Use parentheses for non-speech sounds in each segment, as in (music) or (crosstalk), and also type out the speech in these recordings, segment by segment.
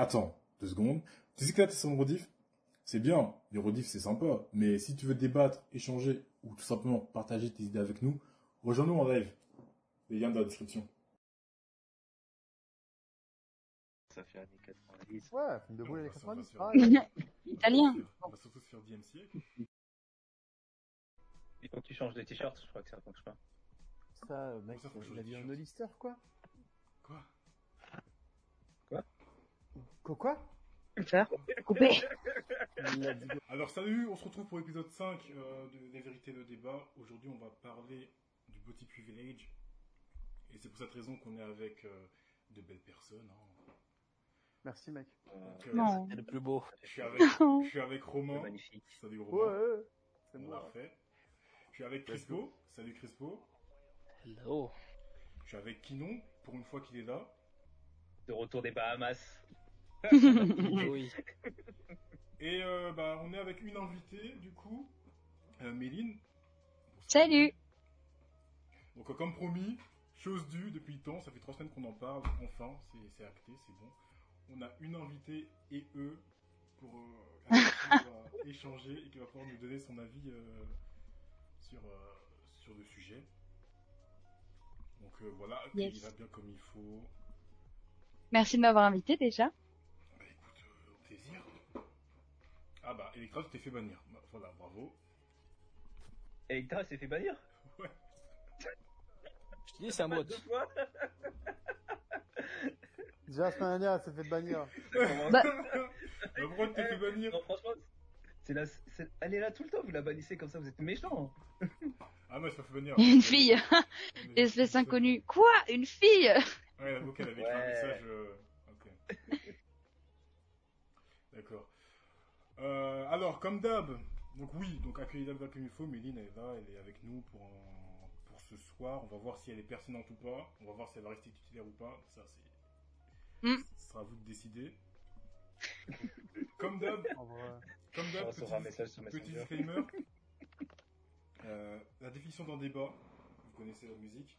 Attends, deux secondes. Tu sais que là, t'es sur le rediff? C'est bien, les rediffs, c'est sympa. Mais si tu veux débattre, échanger, ou tout simplement partager tes idées avec nous, rejoins-nous en live. Les liens dans la description. Ça fait années 90. Ouais, film de boule va 90, se faire- pareil. Italien. On va surtout se faire DMCA. Il faut que tu changes de t-shirt, je crois que ça fonctionne pas. Ça, mec, ça, faut il a changer dit de un t-shirt Hollister, quoi. Quoi? Quoi, Faire. Couper. (laughs) Alors salut, on se retrouve pour l'épisode 5 euh, de Les vérités de débat. Aujourd'hui, on va parler du body privilege. Et c'est pour cette raison qu'on est avec euh, de belles personnes. hein. Merci, mec. Donc, euh, Non. C'est le plus beau. Je suis avec, (laughs) je suis avec C'est Romain. magnifique. Salut Romain. ouais, c'est on l'a moi. refait. Je suis avec Crispo. Salut Crispo. Hello. Je suis avec Kinon, pour une fois qu'il est là. De retour des Bahamas. Oui. (laughs) Et euh, bah, on est avec une invitée, du coup, euh, Méline. Salut. Donc, euh, comme promis, chose due depuis le temps, ça fait trois semaines qu'on en parle, enfin, c'est- c'est acté, c'est bon. On a une invitée et eux pour euh, va (laughs) échanger et qui va pouvoir nous donner son avis euh, sur, euh, sur le sujet. Donc euh, voilà, Yes. il va bien comme il faut. Merci de m'avoir invité déjà. Bah écoute, euh, au plaisir. Ah bah, Electra, tu t'es fait bannir. Bah, voilà, bravo. Electra s'est fait bannir? Ouais. Je te dis, c'est un mot. Deux fois Déjà, la semaine dernière, elle s'est fait bannir. Bah- Bah, pourquoi tu t'es fait bannir? Non, franchement, c'est la... c'est- elle est là tout le temps, vous la bannissez comme ça, vous êtes méchant. Ah, moi, je me fait bannir. Une fille. Espèce inconnue. Quoi? Une fille? Ouais, la qu'elle avait écrit un Ouais. message. euh, Ok. (laughs) D'accord. Euh, alors, comme d'hab, donc oui, donc accueillir d'hab comme il faut, Méline elle est là, elle est avec nous pour, un- pour ce soir. On va voir si elle est pertinente ou pas. On va voir si elle va rester titulaire ou pas. Ça, c'est. Hmm. Ce sera à vous de décider. comme d'hab, comme d'hab, recevra un petit, message sur petit Messenger. disclaimer. Euh, la définition d'un débat, vous connaissez la musique.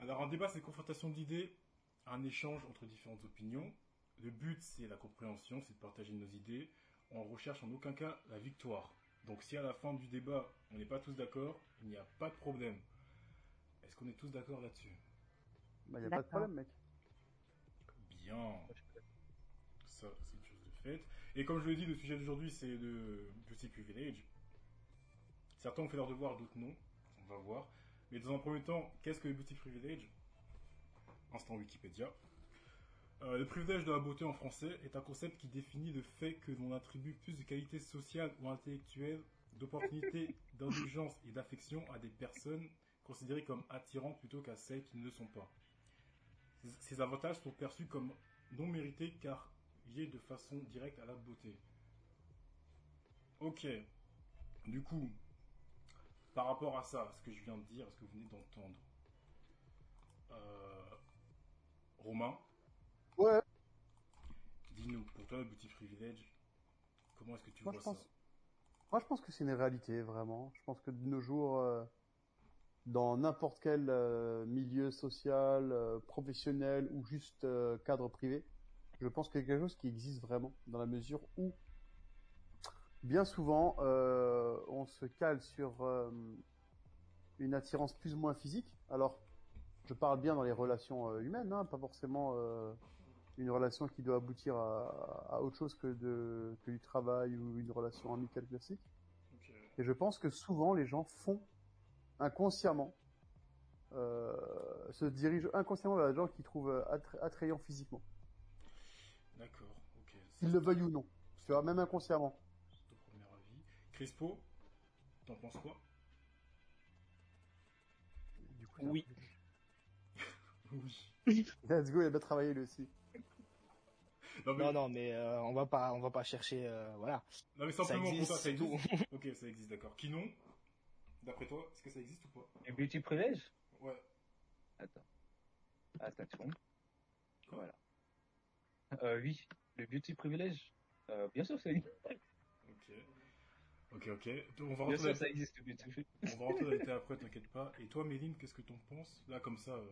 Alors un débat, c'est une confrontation d'idées, un échange entre différentes opinions. Le but, c'est la compréhension, c'est de partager nos idées. On recherche en aucun cas la victoire. Donc si à la fin du débat, on n'est pas tous d'accord, il n'y a pas de problème. Est-ce qu'on est tous d'accord là-dessus? Bah, y a pas de problème, mec. Bien. Ça, c'est une chose de fait. Et comme je l'ai dit, le sujet d'aujourd'hui, c'est le Beauty Privilege. Certains ont fait leur devoir, d'autres non. On va voir. Mais dans un premier temps, qu'est-ce que le Beauty Privilege Instant Wikipédia. Euh, le privilège de la beauté en français est un concept qui définit le fait que l'on attribue plus de qualités sociales ou intellectuelles, d'opportunités, (laughs) d'indulgence et d'affection à des personnes considérées comme attirantes plutôt qu'à celles qui ne le sont pas. Ces- avantages sont perçus comme non mérités car liés de façon directe à la beauté. Ok. Du coup, par rapport à ça, ce que je viens de dire, ce que vous venez d'entendre, euh, Romain, Ouais. dis-nous, pour toi, le petit privilège, comment est-ce que tu Moi, vois je pense- ça Moi, je pense que c'est une réalité, vraiment. Je pense que de nos jours, euh, dans n'importe quel euh, milieu social, euh, professionnel ou juste cadre privé, je pense que c'est quelque chose qui existe vraiment, dans la mesure où, bien souvent, on se cale sur une attirance plus ou moins physique. Alors, je parle bien dans les relations humaines, hein, pas forcément une relation qui doit aboutir à, à autre chose que, de, que du travail ou une relation amicale classique. Et je pense que souvent les gens font inconsciemment, euh, se dirigent inconsciemment vers les gens qu'ils trouvent attra- attrayants physiquement, D'accord, ok. qu'ils le veuillent ou non. Tu vois, même inconsciemment. C'est ton premier avis. Crispo, t'en penses quoi? Du coup, Oui. (laughs) Oui. (laughs) Let's go, il a bien travaillé lui aussi. Non mais, Non, non, mais euh, on va pas, on va pas chercher, euh, voilà. non, mais Ça simplement pour existe, ça c'est tout. existe (laughs) Ok, ça existe, d'accord. Kinon, d'après toi, est-ce que ça existe ou pas? Et beauty privilège Ouais. Attends. Attends, une seconde. Voilà. Euh, oui, le beauty privilège. Euh, bien sûr, ça existe. Ok. Ok, ok. On va Bien rentrer, sûr, dans, ça existe, le beauty privilège. on va rentrer dans les après, t'inquiète pas. Et toi, Méline, qu'est-ce que t'en penses? Là, comme ça, euh,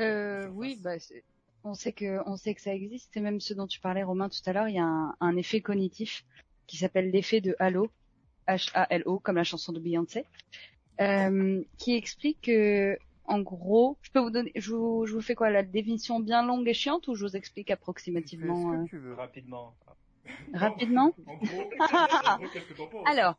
Euh, oui, bah c'est On sait que, on sait que ça existe, et même ce dont tu parlais, Romain, tout à l'heure, il y a un, un effet cognitif qui s'appelle l'effet de Halo, H-A-L-O, comme la chanson de Beyoncé, euh, qui explique que, en gros, je peux vous donner, je vous, je vous fais quoi, la définition bien longue et chiante, ou je vous explique Tu fais approximativement, ce euh, que tu veux. Rapidement. rapidement? (laughs) En gros, en gros, qu'est-ce que t'en penses Alors,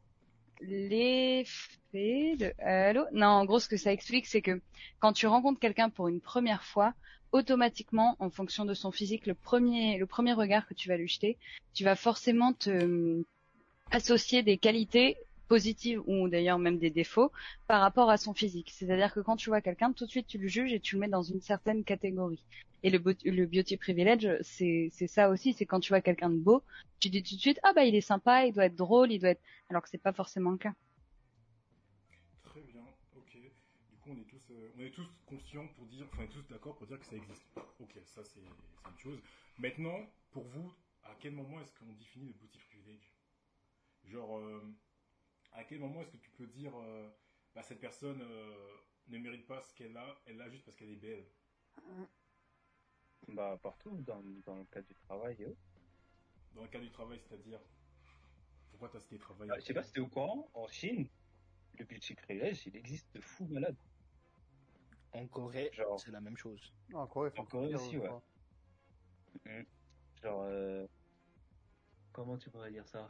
l'effet de Halo. Non, en gros, ce que ça explique, c'est que quand tu rencontres quelqu'un pour une première fois, automatiquement, en fonction de son physique, le premier, regard que tu vas lui jeter, tu vas forcément te euh, associer des qualités positives ou d'ailleurs même des défauts par rapport à son physique. C'est-à-dire que quand tu vois quelqu'un, tout de suite tu le juges et tu le mets dans une certaine catégorie. Et le, le beauty privilege, c'est ça aussi, c'est quand tu vois quelqu'un de beau, tu dis tout de suite ah bah il est sympa, il doit être drôle, il doit être alors que c'est pas forcément le cas. Très bien, ok. Du coup, on est tous, euh, on est tous conscients pour dire, enfin, on est tous d'accord pour dire que ça existe. Ok, ça c'est une chose. Maintenant, pour vous, à quel moment est-ce qu'on définit le beauty privilege Genre, euh, à quel moment est-ce que tu peux dire, euh, bah, cette personne euh, ne mérite pas ce qu'elle a, elle l'a juste parce qu'elle est belle? Bah, partout, dans, dans le cadre du travail et autres. Dans le cas du travail, c'est-à-dire, pourquoi t'as cité travail? Ah, je sais pas si t'es au courant, en Chine, le beauty privilege, il existe de fou malade. En Corée, Genre. c'est la même chose. En Corée, En aussi, ouais. crois. Genre, euh... comment tu pourrais dire ça?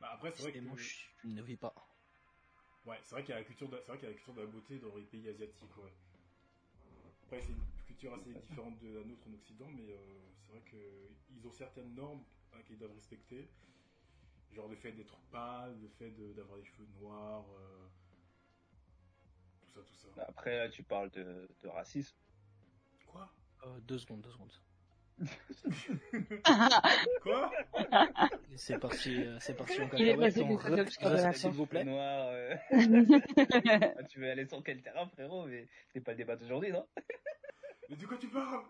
Bah, après, c'est vrai que, moche, tu ne vis pas. ouais, c'est vrai qu'il y a la culture, de, c'est vrai qu'il y a la culture de la beauté dans les pays asiatiques, ouais. Après, c'est une culture assez différente de la nôtre en Occident, mais euh, c'est vrai qu'ils ont certaines normes hein, qu'ils doivent respecter. Genre le fait d'être pâle, le fait de- d'avoir les cheveux noirs, euh, tout ça, tout ça. Après, là, tu parles de, de racisme. Quoi? Euh, deux secondes, deux secondes. (laughs) Quoi? C'est parti, euh, c'est parti en Il cacahuète. S'il vous plaît. Noir, euh, (laughs) ah, tu veux aller sur quel terrain, frérot? Mais c'est pas le débat d'aujourd'hui, non? Mais de quoi tu parles?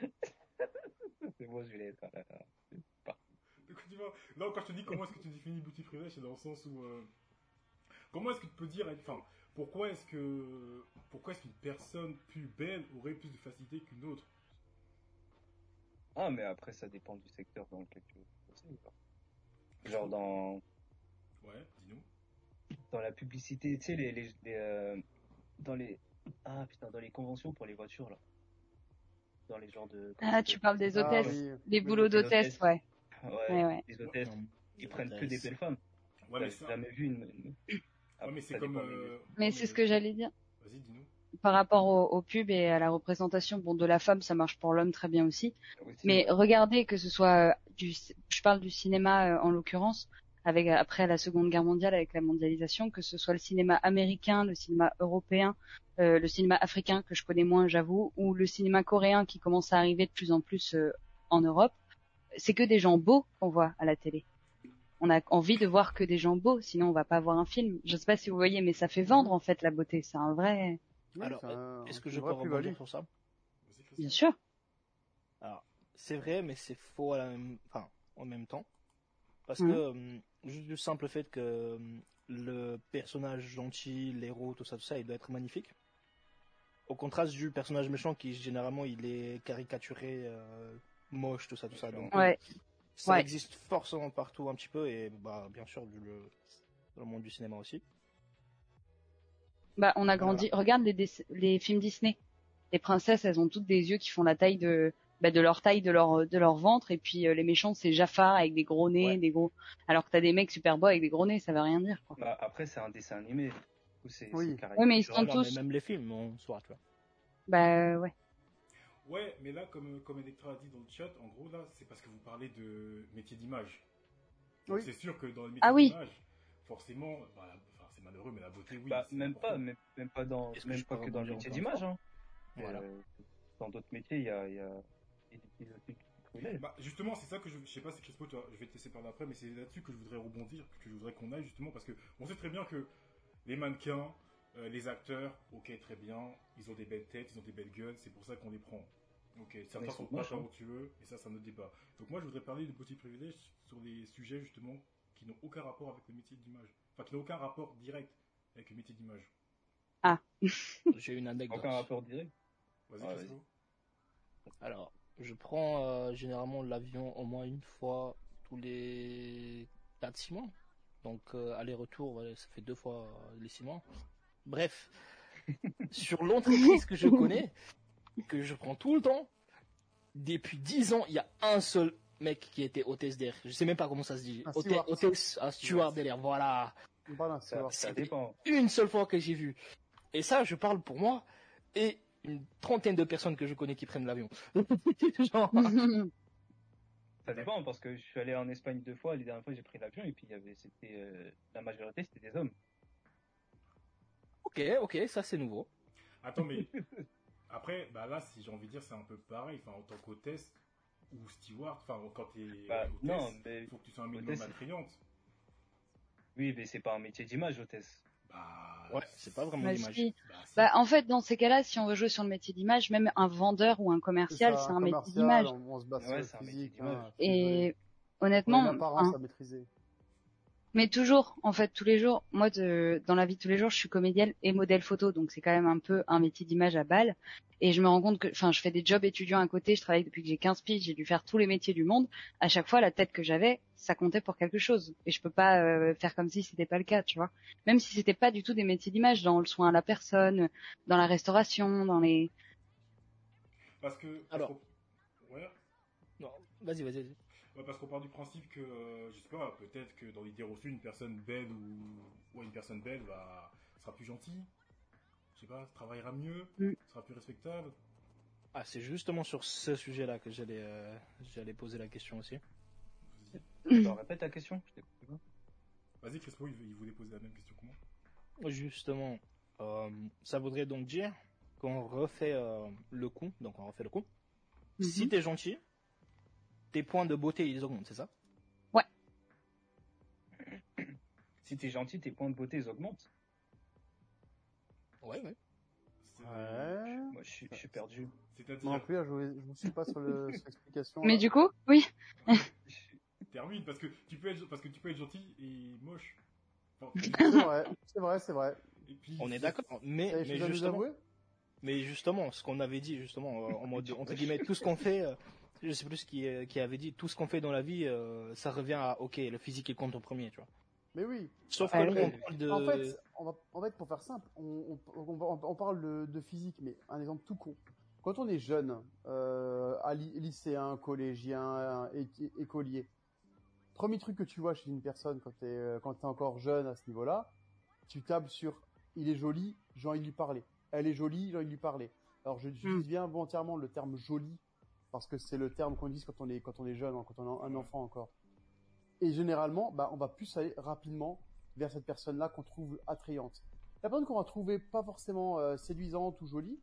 (laughs) C'est bon, je vais. De quoi tu parles? Non, quand je te dis comment est-ce que tu définis beauty privilege, c'est dans le sens où... euh, comment est-ce que tu peux dire... Enfin, pourquoi est-ce que... Pourquoi est-ce qu'une personne plus belle aurait plus de facilité qu'une autre? Ah, mais après, ça dépend du secteur dans lequel tu quoi. Genre dans, Ouais, dis-nous. dans la publicité, tu sais, les, les, les, euh, dans les, ah putain, dans les conventions pour les voitures, là. Dans les genres de... Ah, tu parles des Ah, hôtesses, oui. des Oui, boulots les d'hôtesses, hôtesses. ouais. Ouais, Ouais, ouais. les hôtesses, Non, ils prennent que des belles femmes. Ouais, mais T'as ça... jamais vu une... une- Ouais, Après, mais c'est comme... euh, Mais c'est ce que j'allais dire. Vas-y, dis-nous. Par rapport au, au pub et à la représentation, bon, de la femme, ça marche pour l'homme très bien aussi. aussi, Mais regardez que ce soit euh, du, je parle du cinéma euh, en l'occurrence, avec après la Seconde Guerre mondiale, avec la mondialisation, que ce soit le cinéma américain, le cinéma européen, euh, le cinéma africain que je connais moins, j'avoue, ou le cinéma coréen qui commence à arriver de plus en plus euh, en Europe, c'est que des gens beaux qu'on voit à la télé. On a envie de voir que des gens beaux, sinon on va pas voir un film. Je sais pas si vous voyez, mais ça fait vendre en fait la beauté. C'est un vrai, Oui, Alors, un- Est-ce que je peux rebondir sur ça? Bien sûr. Alors, c'est vrai, mais c'est faux à la même, enfin, en même temps. Parce Mhm. que, euh, juste du simple fait que euh, le personnage gentil, l'héros, tout ça, tout ça, il doit être magnifique. Au contraste du personnage méchant qui, généralement, il est caricaturé, euh, moche, tout ça, tout ça. Donc, euh, Ouais. Ça Ouais. existe forcément partout un petit peu, et bah, bien sûr, du- le, dans le monde du cinéma aussi. Bah, on a grandi. Regarde les, films Disney. Les princesses, elles ont toutes des yeux qui font la taille de, bah, de leur taille, de leur, de leur ventre. Et puis euh, les méchants, c'est Jafar avec des gros nez, Ouais. des gros. Alors que t'as des mecs super beaux avec des gros nez, ça veut rien dire. Quoi. Bah, après, c'est un dessin animé. Du coup, c'est Oui. mais ils sont tous- même les films, en soi, tu vois. Bah ouais. Ouais, mais là, comme, comme Electra a dit dans le chat, en gros, là, c'est parce que vous parlez de métier d'image. Oui. C'est sûr que dans le métier Ah oui. d'image, forcément, bah, enfin, c'est malheureux, mais la beauté, oui. Bah, c'est même important. pas, même, même pas dans, que même je pas que dans le métier d'image, hein. Voilà. Euh, dans d'autres métiers, il y a, y a, y a des. Bah, justement, c'est ça que je, je sais pas si Crespo, toi, je vais te laisser parler après, mais c'est là-dessus que je voudrais rebondir, que je voudrais qu'on aille justement, parce que on sait très bien que les mannequins, euh, les acteurs, ok, très bien, ils ont des belles têtes, ils ont des belles gueules, c'est pour ça qu'on les prend. Ok, certains sont pas hein. talentueux, et ça, c'est un autre débat. Donc moi, je voudrais parler de petits privilèges sur des sujets justement qui n'ont aucun rapport avec le métier d'image, enfin qui n'ont aucun rapport direct avec le métier d'image. (laughs) J'ai une anecdote. Aucun rapport direct? Vas-y, Crespo. Alors, Je prends euh, généralement l'avion au moins une fois tous les 4-6 mois. Donc euh, aller-retour, ouais, ça fait deux fois euh, les 6 mois. Bref, sur l'entreprise que je connais, que je prends tout le temps, depuis 10 ans, il y a un seul mec qui était hôtesse d'air. Je sais même pas comment ça se dit. Un Hôtesse, steward. hôtesse, un steward d'air, voilà. D'un Ça, dépend. Une seule fois que j'ai vu. Et ça, je parle pour moi et une trentaine de personnes que je connais qui prennent l'avion. (laughs) Genre, Ça dépend parce que je suis allé en Espagne deux fois. Les dernières fois, j'ai pris l'avion et puis il y avait, c'était, euh, la majorité, c'était des hommes. Ok, ok, ça c'est nouveau. Attends, mais (laughs) après, bah là, si j'ai envie de dire, c'est un peu pareil. Enfin, en tant qu'hôtesse ou steward, enfin, quand t'es Bah, hôtesse, non, mais il faut que tu sois un minimum hôtesse, attrayante. oui, mais c'est pas un métier d'image, hôtesse. Bah, Ouais, c'est pas vraiment Bah, l'image. si. Bah. Bah, en fait, dans ces cas-là, si on veut jouer sur le métier d'image, même un vendeur ou un commercial, c'est un métier d'image. On, on se base Ouais, sur le un physique. hein. Et On a honnêtement, apparence hein, à maîtriser. Mais toujours, en fait, tous les jours, moi, de- dans la vie de tous les jours, je suis comédienne et modèle photo, donc c'est quand même un peu un métier d'image à balle. Et je me rends compte que, enfin, je fais des jobs étudiants à côté, je travaille depuis que j'ai 15 piges, j'ai dû faire tous les métiers du monde. À chaque fois, la tête que j'avais, ça comptait pour quelque chose. Et je peux pas euh, faire comme si c'était pas le cas, tu vois. Même si c'était pas du tout des métiers d'image, dans le soin à la personne, dans la restauration, dans les... Parce que. Alors. Ouais. Non, vas-y, vas-y. vas-y. Ouais, parce qu'on part du principe que, euh, je sais pas, peut-être que dans l'idée reçue, une personne belle ou, ou une personne belle va, sera plus gentille. Je sais pas, travaillera mieux, Mm. sera plus respectable. Ah, c'est justement sur ce sujet-là que j'allais euh, j'allais poser la question aussi. Répète ta question. je t'écoute pas. Vas-y, Crespo, il, il voulait poser la même question que moi. Justement, euh, ça voudrait donc dire qu'on refait euh, le coup, donc on refait le coup. Si Mhm. t'es gentil, tes points de beauté ils augmentent, c'est ça? Si t'es gentil, tes points de beauté ils augmentent. Ouais, ouais. Ouais. Moi, je suis, je suis perdu. C'est-à-dire, non plus, là, je ne me suis pas sur le- (laughs) sur l'explication. Mais là. du coup, oui. Je (laughs) termine, parce que tu peux être, parce que tu peux être gentil et moche. Enfin, (laughs) C'est vrai, c'est vrai, c'est vrai. et puis, On est d'accord, mais, mais justement, avouer mais justement, ce qu'on avait dit justement, en mode entre guillemets, tout ce qu'on fait, euh, je sais plus qui, euh, qui avait dit, tout ce qu'on fait dans la vie, euh, ça revient à, ok, le physique il compte en premier, tu vois. Mais oui. Sauf que Ah là, oui. on parle de, En fait, on va, en fait, pour faire simple, on, on, on, va- on parle de, de physique, mais un exemple tout con. Quand on est jeune, euh, à ly- lycéen, collégien, é- écolier, premier truc que tu vois chez une personne quand t'es euh, quand t'es encore jeune à ce niveau-là, tu tables sur il est joli, j'ai envie de lui parler. Elle est jolie, j'ai envie de lui parler. Alors je j'utilise bien volontairement le terme joli parce que c'est le terme qu'on utilise quand on est quand on est jeune, hein, quand on est un enfant encore. Et généralement, bah, on va plus aller rapidement vers cette personne-là qu'on trouve attrayante. La personne qu'on va trouver pas forcément euh, séduisante ou jolie,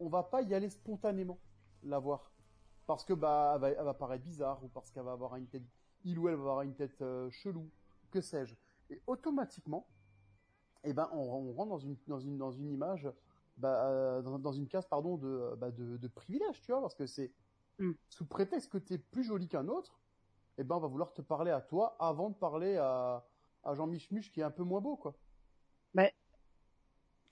on va pas y aller spontanément la voir parce que bah elle va, paraître bizarre ou parce qu'elle va avoir une tête, il elle va avoir une tête euh, chelou, que sais-je. Et automatiquement, eh ben on, rentre dans une dans une dans une image, bah, euh, dans, dans une case pardon de bah, de, de privilège, tu vois, parce que c'est Mm. sous prétexte que tu es plus joli qu'un autre, eh ben on va vouloir te parler à toi avant de parler à à Jean Michmuche qui est un peu moins beau quoi. Ouais.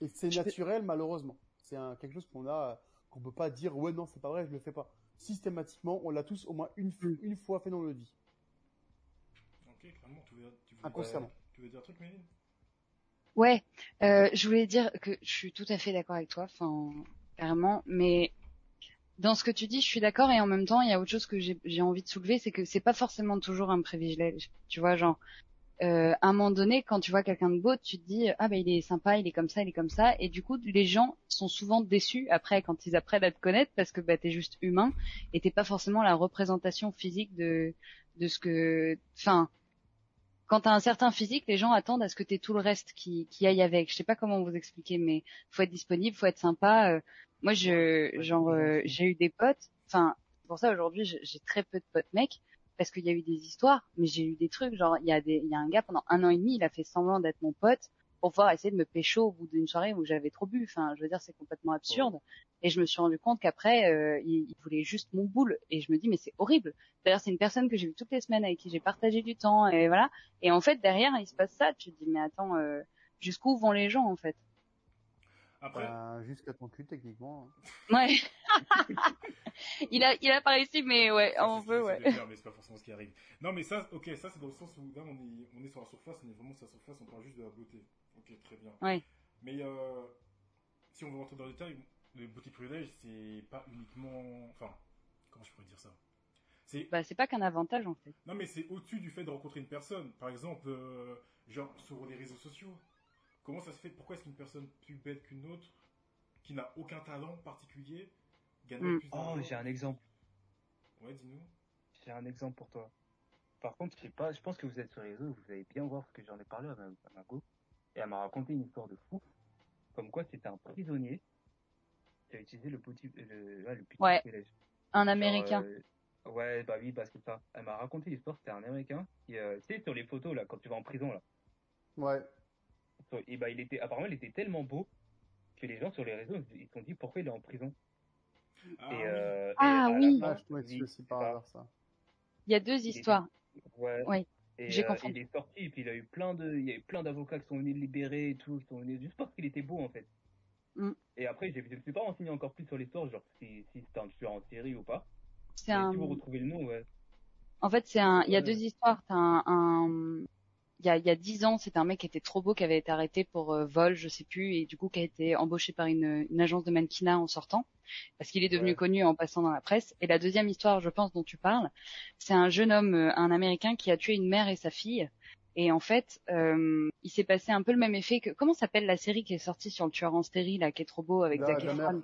Et c'est naturel malheureusement. C'est quelque chose qu'on a qu'on peut pas dire ouais non c'est pas vrai je le fais pas. Systématiquement on l'a tous au moins une, f- une fois fait dans notre vie. Ok, clairement, tu veux, tu veux, Inconsciemment. tu veux dire un truc, Méline? Ouais, euh, je voulais dire que je suis tout à fait d'accord avec toi, enfin carrément, mais dans ce que tu dis, je suis d'accord et en même temps, il y a autre chose que j'ai envie de soulever, c'est que c'est pas forcément toujours un privilège. Tu vois, genre euh, à un moment donné, quand tu vois quelqu'un de beau, tu te dis ah ben il est sympa, il est comme ça, il est comme ça, et du coup les gens sont souvent déçus après quand ils apprennent à te connaître parce que bah t'es juste humain et t'es pas forcément la représentation physique de de ce que, quand t'as un certain physique, les gens attendent à ce que t'aies tout le reste qui, qui aille avec. Je sais pas comment vous expliquer, mais faut être disponible, faut être sympa. Euh, moi, je, genre, euh, j'ai eu des potes. Enfin, pour ça aujourd'hui, j'ai j'ai très peu de potes mecs parce qu'il y a eu des histoires, mais j'ai eu des trucs. Genre, il y a des, il y a un gars pendant un an et demi, il a fait semblant d'être mon pote pour pouvoir essayer de me pécho au bout d'une soirée où j'avais trop bu. Enfin, je veux dire, c'est complètement absurde. Et je me suis rendu compte qu'après, euh, il, il voulait juste mon boule. Et je me dis, mais c'est horrible. D'ailleurs, c'est une personne que j'ai vue toutes les semaines, avec qui j'ai partagé du temps, et voilà. Et en fait, derrière, il se passe ça. Tu te dis, mais attends, euh, jusqu'où vont les gens, en fait? Après, Ben, jusqu'à ton cul, techniquement. (laughs) Ouais. (laughs) il a, il a pas réussi, mais ouais, ça, on veut, ouais. mais c'est pas forcément ce qui arrive. Non, mais ça, ok, ça c'est dans le sens où là on est, on est sur la surface, on est vraiment sur la surface, on parle juste de la beauté. Ok, très bien. Ouais. Mais euh, si on veut rentrer dans le détail, le beauty privilege, c'est pas uniquement. Enfin, comment je pourrais dire ça? C'est Bah, c'est pas qu'un avantage, en fait. Non, mais c'est au-dessus du fait de rencontrer une personne. Par exemple, euh, genre sur les réseaux sociaux. Comment ça se fait? Pourquoi est-ce qu'une personne plus belle qu'une autre, qui n'a aucun talent particulier, gagnerait Mm. plus Oh, j'ai un exemple. Ouais, dis-nous. J'ai un exemple pour toi. Par contre, je sais pas, je pense que vous êtes sur les réseaux, vous allez bien voir ce que j'en ai parlé à ma, à ma go. Et elle m'a raconté une histoire de fou. Comme quoi, c'était un prisonnier qui a utilisé le petit, le, ouais, le petit Ouais. Un Genre, américain. euh, ouais, bah oui, bah c'est ça. Elle m'a raconté l'histoire, c'était un américain qui, euh, tu sais, sur les photos, là, quand tu vas en prison, là. Ouais. Et bah, il était, apparemment, il était tellement beau que les gens sur les réseaux, ils se sont dit pourquoi il est en prison? Ah, et, euh, Ah, oui. fin, Ah, je tombais dessus oui, aussi c'est par ça. hasard, ça. Il y a deux histoires. Ouais. Oui, Et, j'ai euh, il est sorti et puis il a eu plein de, il y a eu plein d'avocats qui sont venus le libérer et tout, qui sont venus juste parce qu'il était beau en fait. Mm. Et après, je ne suis pas renseigné encore plus sur l'histoire, genre si, si c'était un tueur en série ou pas. C'est un, Si vous retrouvez le nom, ouais. en fait, c'est un, il y a Ouais. deux histoires. T'as un, un- il y a, il y a dix ans, c'était un mec qui était trop beau, qui avait été arrêté pour euh, vol, je sais plus, et du coup qui a été embauché par une, une agence de mannequinat en sortant, parce qu'il est devenu Ouais. connu en passant dans la presse. Et la deuxième histoire, je pense, dont tu parles, c'est un jeune homme, euh, un Américain, qui a tué une mère et sa fille. Et en fait, euh, il s'est passé un peu le même effet que comment s'appelle la série qui est sortie sur le tueur en série là, qui est trop beau avec Zac Efron.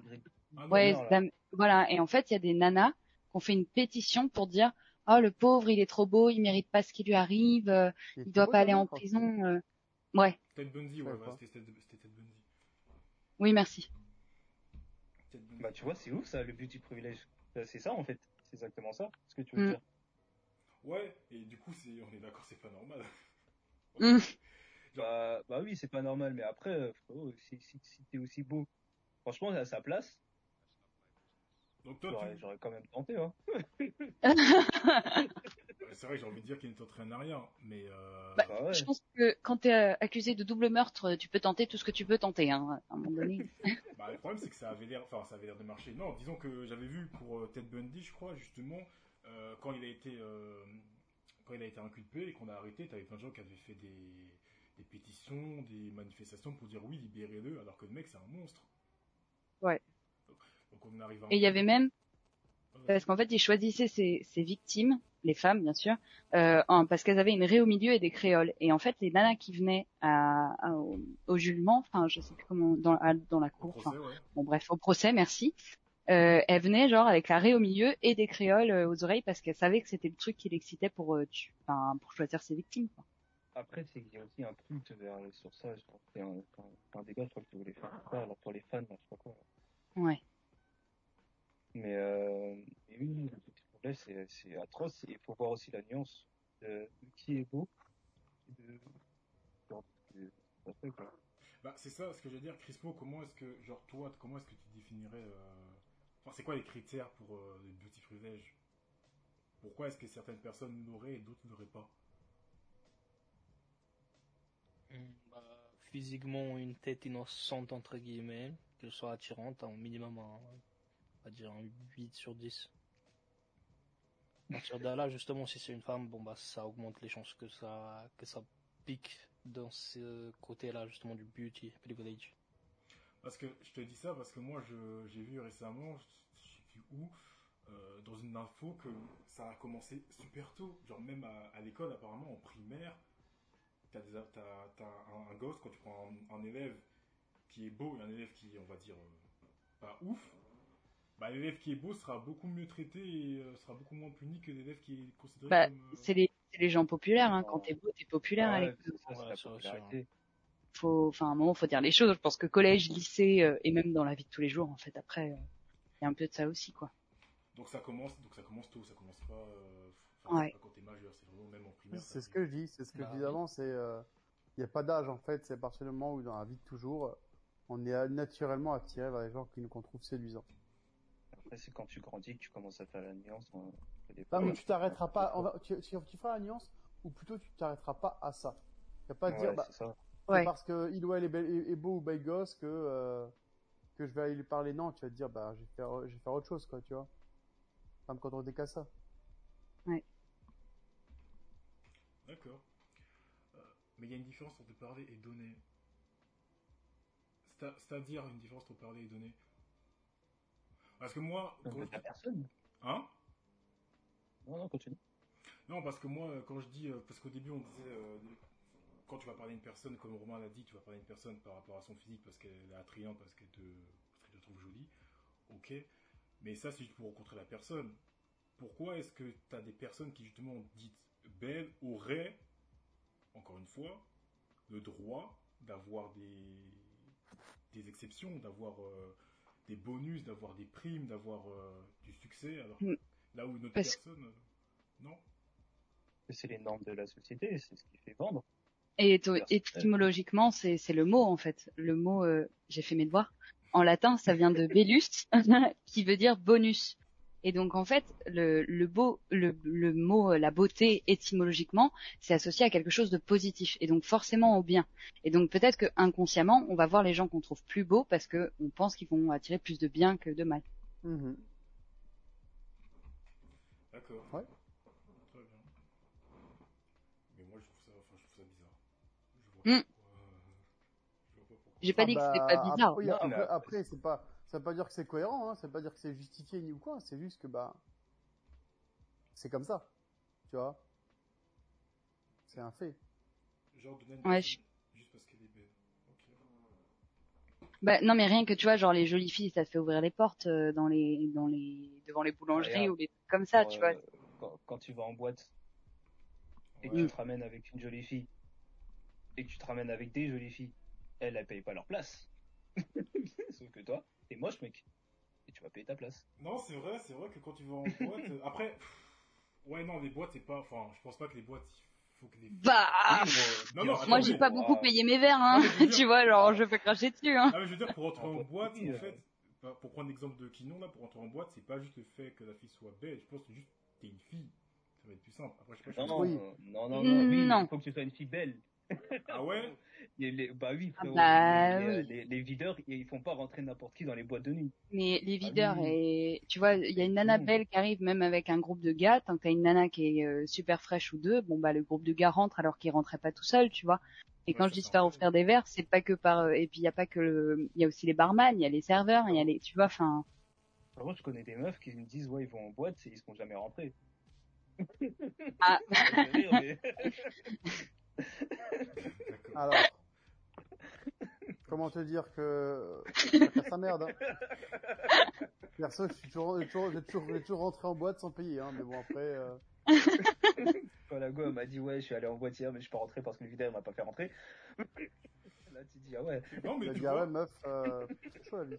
Ouais, voilà. Et en fait, il y a des nanas qui ont fait une pétition pour dire oh le pauvre, il est trop beau, il mérite pas ce qui lui arrive, euh, il doit pas aller en prison. euh. Ouais, Ted Bundy, ouais, Ouais, ouais, quoi. c'était Ted, Ted Bundy. oui, merci. Ted Bundy. Bah tu vois, c'est ouf ça, le beauty privilège. Euh, C'est ça en fait, c'est exactement ça. Ce que tu veux Mm. dire. Ouais, et du coup, c'est, on est d'accord, c'est pas normal. (laughs) Mm. Bah, bah oui, c'est pas normal, mais après, euh, frérot, si, si, si t'es aussi beau, franchement, à sa place, Donc toi, j'aurais tu... j'aurais quand même tenté, hein. c'est vrai, j'ai envie de dire qu'il ne t'entraîne à rien, mais euh... Bah, Bah ouais. Je pense que quand t'es euh, accusé de double meurtre, tu peux tenter tout ce que tu peux tenter, hein, à un moment donné. (laughs) Bah, le problème, c'est que ça avait l'air, enfin, ça avait l'air de marcher. Non, disons que j'avais vu pour euh, Ted Bundy, je crois, justement, euh, quand il a été, euh, quand il a été inculpé et qu'on a arrêté, t'avais plein de gens qui avaient fait des, des pétitions, des manifestations pour dire oui, libérez-le, alors que le mec, c'est un monstre. Ouais. Donc on arrive à. Et il y avait même, parce qu'en fait, il choisissait ses, ses victimes, les femmes bien sûr, euh, en- parce qu'elles avaient une raie au milieu et des créoles. Et en fait, les nanas qui venaient à, à- au, au jugement, enfin, je sais plus comment, dans, à- dans la au cour, procès, ouais. bon bref, au procès, merci. Euh, elle venait genre avec la raie au milieu et des créoles euh, aux oreilles parce qu'elle savait que c'était le truc qui l'excitait pour, euh, tu- pour choisir ses victimes. Quoi. Après, c'est qu'il y a aussi un culte vers, sur ça, je crois que c'est un, je crois que voulait faire ça, alors pour les fans, je sais pas quoi. Ouais. Mais, euh, mais oui, le privilège, c'est, c'est atroce, et il faut voir aussi la nuance de, de qui est beau, et de, genre, de- ça fait, quoi. Bah, c'est ça, ce que je veux dire, Crispo, comment est-ce que, genre, toi, comment est-ce que tu définirais, euh... enfin, c'est quoi les critères pour euh, le beauty privilege Pourquoi est-ce que certaines personnes l'auraient et d'autres ne l'auraient pas? Hmm, bah, physiquement, une tête innocente, entre guillemets, qu'elle soit attirante, un minimum, un, on va dire un 8 sur 10. À partir là, justement, si c'est une femme, bon, bah, ça augmente les chances que ça, que ça pique dans ce côté-là, justement, du beauty privilege. Parce que je te dis ça parce que moi je- j'ai vu récemment, je sais plus où, euh, dans une info que ça a commencé super tôt. Genre même à, l'école apparemment en primaire, t'as des- un, un gosse quand tu prends un, élève qui est beau et un élève qui on va dire euh, pas ouf. Bah, l'élève qui est beau sera beaucoup mieux traité et euh, sera beaucoup moins puni que l'élève qui est considéré Bah, comme. euh, c'est les, c'est les gens populaires. Hein. Quand t'es beau, t'es populaire. Ah à ouais, l'école. c'est ça, c'est Ouais, popularité. faut, enfin, à un moment, faut dire les choses. Je pense que collège, lycée euh, et même dans la vie de tous les jours, en fait, après, euh, il y a un peu de ça aussi, quoi. Donc ça commence, donc ça commence tôt, ça commence pas. euh, Ouais. pas quand t'es majeur, c'est vraiment même en primaire. C'est ce que je dis, c'est ce que Bah je oui. avant, c'est il n'y a pas d'âge en fait, c'est à partir du moment où dans la vie de toujours, on est naturellement attiré vers les gens qui nous qu'on trouve séduisants. Après, c'est quand tu grandis que tu commences à faire la nuance. hein. Ah, mais fois- tu t'arrêteras pas, on va- tu, tu, tu feras la nuance, ou plutôt tu t'arrêteras pas à ça. Tu vas pas Ouais, dire, bah, c'est Ouais. parce que il ou elle est, belle- est- est beau ou belle gosse que euh, que je vais aller lui parler, non, tu vas te dire, bah, je vais faire, je vais faire autre chose, quoi, tu vois. Pas me contenter qu'à ça. D'accord. Euh, mais il y a une différence entre parler et donner. C'est- C'est-à-dire une différence entre parler et donner. Parce que moi, quand je personne. Hein? Non, non, continue. Non, parce que moi, quand je dis, euh, parce qu'au début on disait, euh, quand tu vas parler à une personne, comme Romain l'a dit, tu vas parler à une personne par rapport à son physique parce qu'elle est attrayante, parce qu'elle te, parce qu'elle te trouve jolie. Ok. Mais ça, c'est juste pour rencontrer la personne. Pourquoi est-ce que tu as des personnes qui justement dites belles auraient, encore une fois, le droit d'avoir des, des exceptions, d'avoir euh, des bonus, d'avoir des primes, d'avoir euh, du succès, alors Mm. là où une autre Parce- personne, euh, non C'est les normes de la société, c'est ce qui fait vendre. Et étymologiquement, c'est c'est le mot en fait. Le mot, euh, j'ai fait mes devoirs. En latin, ça vient de bellus, (laughs) qui veut dire bonus. Et donc en fait, le, le beau, le, le mot euh, la beauté étymologiquement, c'est associé à quelque chose de positif et donc forcément au bien. Et donc peut-être que inconsciemment, on va voir les gens qu'on trouve plus beaux parce que on pense qu'ils vont attirer plus de bien que de mal. Mhm. D'accord. Ouais. Très bien. Mais moi, je trouve ça, enfin, je trouve ça bizarre. Je vois Mm. pas pourquoi, euh. J'ai pas Ah dit que c'était bah, pas bizarre. Après, c'est pas, ça veut pas dire que c'est cohérent, hein, ça veut pas dire que c'est justifié ni ou quoi, c'est juste que bah, c'est comme ça, tu vois? C'est un fait. Genre donner une Ouais, personne juste parce qu'elle est belle. Bah, non, mais rien que tu vois, genre les jolies filles, ça te fait ouvrir les portes euh, dans les, dans les, devant les boulangeries ou les trucs comme ça, Quand, tu vois. euh, Quand, quand tu vas en boîte et que Ouais. tu te ramènes avec une jolie fille et que tu te ramènes avec des jolies filles, elles, elles payent pas leur place. (laughs) Sauf que toi, t'es moche, mec. Et tu vas payer ta place. Non, c'est vrai, c'est vrai que quand tu vas en boîte, euh, (laughs) après, pff, ouais, non, les boîtes, c'est pas, enfin, je pense pas que les boîtes, il faut que les. Bah, Non, non, moi j'ai pas beaucoup payé mes verres, hein. Non, je dire- (laughs) tu vois, genre je peux cracher dessus, hein. Ah, mais je veux dire, pour entrer En boîte, en euh. fait, bah, pour prendre l'exemple de Kinon, là, pour entrer en boîte, c'est pas juste le fait que la fille soit belle, je pense que juste t'es une fille. Ça va être plus simple. Après, je sais pas, je Non, sais non, Oui. non, non, non, oui, Non. il faut que tu sois une fille belle. Ah ouais? (laughs) A les- bah oui, Ah frérot, bah les, oui. les, les videurs, ils font pas rentrer n'importe qui dans les boîtes de nuit. Mais les Ah videurs, oui. et tu vois, il y a une nana Mmh. belle qui arrive même avec un groupe de gars. Tant que t'as une nana qui est euh, super fraîche ou deux, bon bah le groupe de gars rentre alors qu'il rentrait pas tout seul, tu vois. Et Ouais, quand je dis se faire offrir des verres, c'est pas que par euh, et puis il y a pas que le... il y a aussi les barman, il y a les serveurs, il y a les tu vois enfin contre, je connais des meufs qui me disent, ouais, ils vont en boîte et ils se font jamais rentrer. Ah. (laughs) (laughs) Alors, (laughs) comment te dire que ça sa merde. Hein. Perso, je suis toujours, j'ai toujours, j'ai toujours, j'ai toujours rentré en boîte sans payer, hein, mais bon après. euh, (laughs) Quand la go m'a dit, ouais, je suis allé en boîte hier, mais je suis pas rentré parce que le videur m'a pas fait rentrer. (coughs) Là, tu dis, ah ouais. Non, mais tu dit ah ouais meuf, euh, c'est chaud la vie.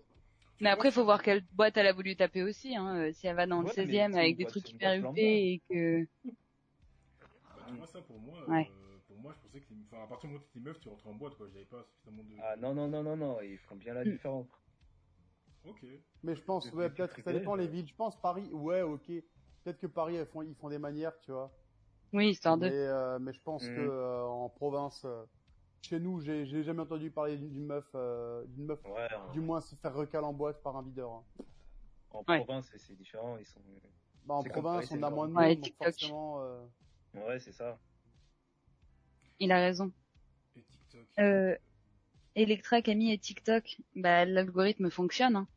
Mais après, faut voir quelle boîte elle a voulu taper aussi. Hein. Euh, Si elle va dans le Ouais, mais 16e c'est avec des trucs hyper huppés et que... bah, tu vois ça pour moi, Ouais. euh, moi, je pensais que, les- enfin, à partir du moment où t'étais meuf, tu rentrais en boîte, quoi. J'avais pas suffisamment de. Ah non, non, non, non, non, ils font bien la Mm. différence. Ok. Mais je pense, ouais, peut-être, ça dépend les villes. Je pense Paris, ouais, ok. Peut-être que Paris, ils font, ils font des manières, tu vois. Oui, histoire de... Mais, euh, mais je pense Mhm. que euh, en province, euh, chez nous, j'ai, j'ai jamais entendu parler d'une, meuf, euh, d'une meuf, Ouais, du moins se faire recal en boîte par un videur. hein. en Ouais. province, c'est- c'est différent, ils sont. Bah, en province, Paris, on a moins de monde, Ouais, donc TikTok. forcément. euh, Ouais, c'est ça. Il a raison. Et TikTok. Euh, Electra, Camille et TikTok, bah l'algorithme fonctionne. Hein.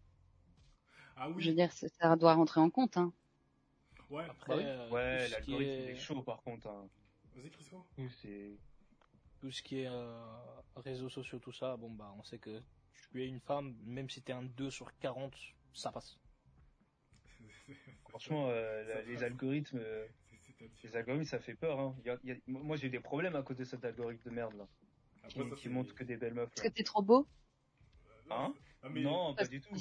Ah oui. Je veux dire, ça, doit rentrer en compte. Hein. Ouais. Après, euh, tout Ouais, ce l'algorithme, qui il est- est chaud par contre. Hein. Vas-y, Crisco. C'est. tout ce qui est euh, réseaux sociaux, tout ça, bon bah on sait que tu es une femme, même si t'es un 2 sur 40, ça passe. (laughs) Franchement, euh, la- les passe. algorithmes, euh, les algorithmes, ça fait peur. Hein. Y a- y a- Moi, j'ai eu des problèmes à cause de cet algorithme de merde là, qui, Après, ça, qui c'est- montre que des belles meufs. Parce Là. que t'es trop beau Hein Ah, mais Non, pas du tout.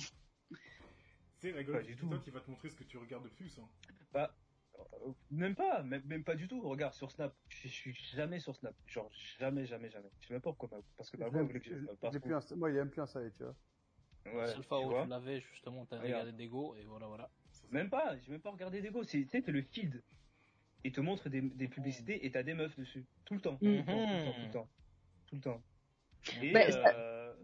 c'est la pas gueule du tout. Qui va te montrer ce que tu regardes le plus. Hein. Bah, euh, même pas, même, même pas du tout. Regarde sur Snap, je, je suis jamais sur Snap, genre jamais, jamais, jamais. Je sais même pas pourquoi, ma- parce que ma voix voulait que je un- moi, il est même plus installé, tu vois. Ouais, La seule fois où tu l'avais, justement, t'as Regarde. regardé des go, et voilà, voilà. Même pas, j'ai même pas regardé des go. C'est, tu sais, t'as le feed. Il te montre des, des publicités et t'as des meufs dessus. Tout le temps. Tout le temps, tout le temps, tout le temps. Tout le temps. Et, Bah, ça- euh,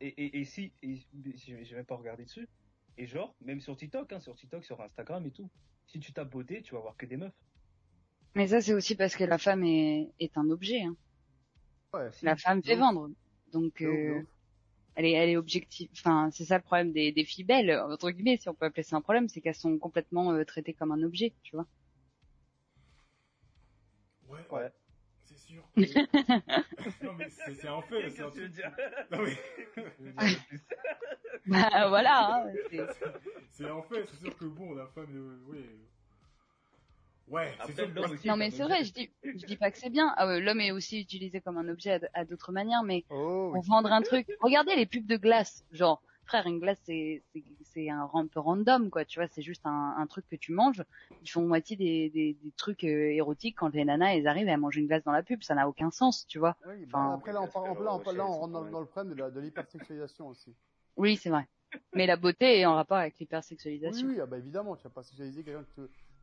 et, et, et si, et, j'ai j'ai même pas regardé dessus. Et genre, même sur TikTok, hein, sur TikTok, sur Instagram et tout. Si tu tapes beauté, tu vas voir que des meufs. Mais ça, c'est aussi parce que la femme est, est un objet. Hein. Ouais. Si. La femme fait vendre. Donc, euh, elle est, elle est objective. Enfin, c'est ça le problème des, des filles belles, entre guillemets, si on peut appeler ça un problème, c'est qu'elles sont complètement euh, traitées comme un objet, tu vois. Ouais, Ouais. c'est sûr. que- (laughs) non, mais c'est c'est un fait. c'est un truc- Non, mais... (laughs) Bah voilà. hein, c'est- c'est un fait, c'est sûr que bon, la femme, euh, oui. Ouais, c'est. Non mais c'est vrai, je dis, je dis pas que c'est bien. Ah ouais, L'homme est aussi utilisé comme un objet à d'autres manières, mais Oh, oui. pour vendre un truc. Regardez les pubs de glace, genre frère, une glace c'est c'est c'est un ran- peu random quoi, tu vois, c'est juste un, un truc que tu manges. Ils font moitié des des, des trucs euh, érotiques quand les nanas elles arrivent à manger une glace dans la pub, ça n'a aucun sens, tu vois. Oui, bah, Enfin, après là, on, que là, on, là, on rentre c'est dans, dans le problème de l'hypersexualisation aussi. Oui, c'est vrai. Mais la beauté est en rapport avec Oui, l'hypersexualisation. oui, ah bah évidemment, tu vas pas sexualiser quelqu'un qui,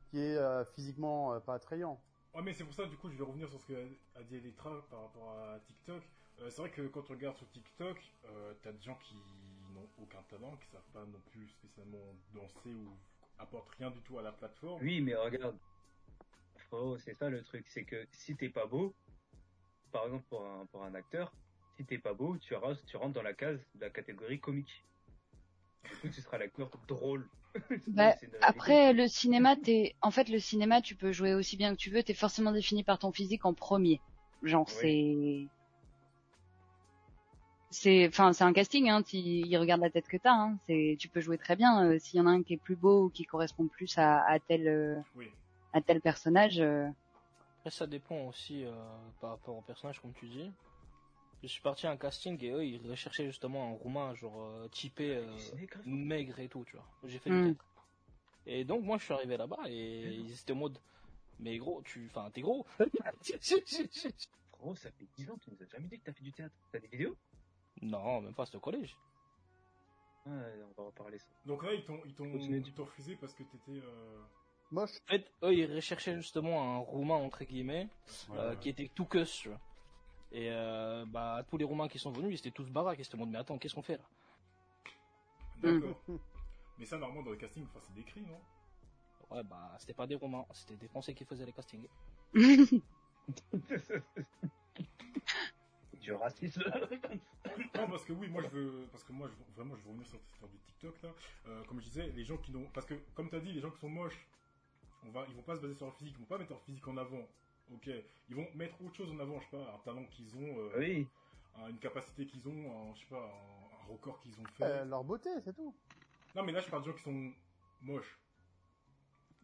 qui est euh, physiquement euh, pas attrayant. Ouais, mais c'est pour ça, du coup, je vais revenir sur ce qu'a a dit Electra par rapport à TikTok. Euh, c'est vrai que quand tu regardes sur TikTok, euh, t'as des gens qui n'ont aucun talent, qui savent pas non plus spécialement danser ou apportent rien du tout à la plateforme. Oui, mais regarde. Frérot, c'est ça le truc, c'est que si t'es pas beau, par exemple pour un, pour un acteur, si t'es pas beau, tu, rentres- tu rentres dans la case de la catégorie comique. Du coup, tu seras l'acteur drôle. (laughs) Bah. Après, le cinéma, t'es, en fait, le cinéma, tu peux jouer aussi bien que tu veux, t'es forcément défini par ton physique en premier. Genre, c'est, c'est, enfin, c'est un casting, hein, ils regardent la tête que t'as, hein, c'est, tu peux jouer très bien, euh, s'il y en a un qui est plus beau ou qui correspond plus à, à tel, euh, Oui. à tel personnage, euh, Après, ça dépend aussi euh, par rapport au personnage, comme tu dis. Je suis parti à un casting et eux, ils recherchaient justement un roumain, genre euh, typé, euh, maigre et tout, tu vois. J'ai fait Mm. Et donc, moi, je suis arrivé là-bas et ils étaient en mode, mais gros, tu, enfin, t'es gros. (laughs) Frérot, ça fait 10 ans, tu nous as jamais dit que t'as fait du théâtre. T'as des vidéos? Non, même pas, c'était au collège. Ouais, on va reparler ça. Donc là, ils t'ont ils t'ont Continuez. ils t'ont refusé parce que t'étais. Euh... Moche. En fait, eux, ils recherchaient justement un roumain, entre guillemets, ouais, euh, ouais. qui était tout que tu vois. Et euh, bah, tous les roumains qui sont venus, ils étaient tous baraques. Ils se demandent, mais attends, qu'est-ce qu'on fait là? D'accord. (laughs) Mais ça, normalement, dans les castings, enfin, c'est décrit, non? Ouais, bah, c'était pas des roumains, c'était des français qui faisaient les castings. (laughs) (laughs) du racisme. Non, parce que oui, moi je veux, parce que moi je, vraiment je veux revenir sur cette histoire du TikTok là. Euh, comme je disais, les gens qui n'ont, parce que comme tu as dit, les gens qui sont moches, on va, ils vont pas se baser sur leur physique, ils vont pas mettre leur physique en avant. Ok, ils vont mettre autre chose en avant, je sais pas, un talent qu'ils ont, euh, oui. un- une capacité qu'ils ont, un, je sais pas, un, un record qu'ils ont fait. Euh, leur beauté, c'est tout. Non, mais là je parle de gens qui sont moches.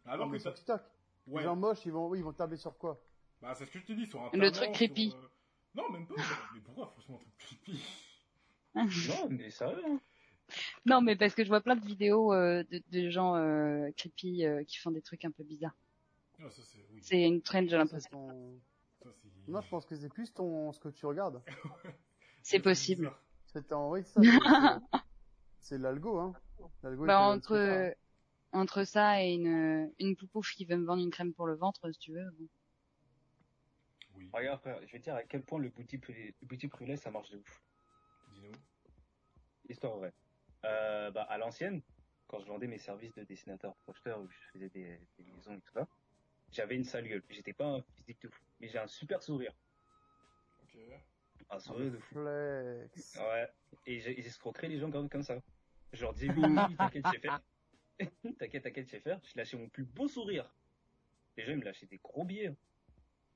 Alors Mais que sur ça, TikTok, ouais, les gens moches, ils vont, oui, ils vont tabler sur quoi? Bah c'est ce que je te dis sur un Le talent, truc sur, creepy. euh, Non, même pas. mais pourquoi forcément un truc creepy Non, mais sérieux, hein. non, mais parce que je vois plein de vidéos euh, de, de gens euh, creepy euh, qui font des trucs un peu bizarres. Ah, ça c'est oui. C'est une trend, j'ai l'impression. Moi, je pense que c'est plus ton, ce que tu regardes. (laughs) C'est possible. bizarre. C'est en, oui, ça. c'est- l'algo, hein. Bah, entre, hein. entre ça et une, une poupouf qui veut me vendre une crème pour le ventre, si tu veux. bon. Regarde, frère, je vais te dire à quel point le bouti brûlé, le bouti brûlé, ça marche de ouf. dis-nous. Histoire vraie. Euh, bah, à l'ancienne, quand je vendais mes services de dessinateur projeteur où je faisais des, des liaisons et tout ça, j'avais une sale gueule. J'étais pas un physique de fou, mais j'ai un super sourire. Ok. Un sourire de fou. Flex. Ouais. Et escroqué les gens comme, comme ça. Je leur disais, oui, oui, t'inquiète, je sais faire. (laughs) t'inquiète, t'inquiète, je sais faire. Je lâchais mon plus beau sourire. Les gens, ils me lâchaient des gros billets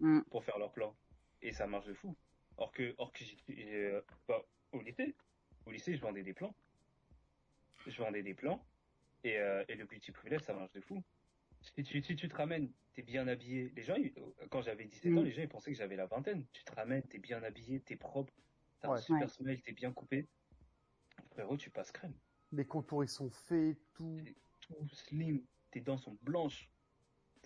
Mm. pour faire leur plan. Et ça marche de fou. Or que, or que euh, bah, au lycée, au lycée, je vendais des plans. Je vendais des plans. Et, euh, et le petit privilège, ça marche de fou. Si tu, si tu te ramènes, t'es bien habillé. Les gens, ils- quand j'avais 17 ans, Mm. les gens, ils pensaient que j'avais la vingtaine. Tu te ramènes, t'es bien habillé, t'es propre. T'as un super Ouais. smile, t'es bien coupé. Frérot, tu passes crème. Les contours, ils sont faits, tout. Tout slim, tes dents sont blanches.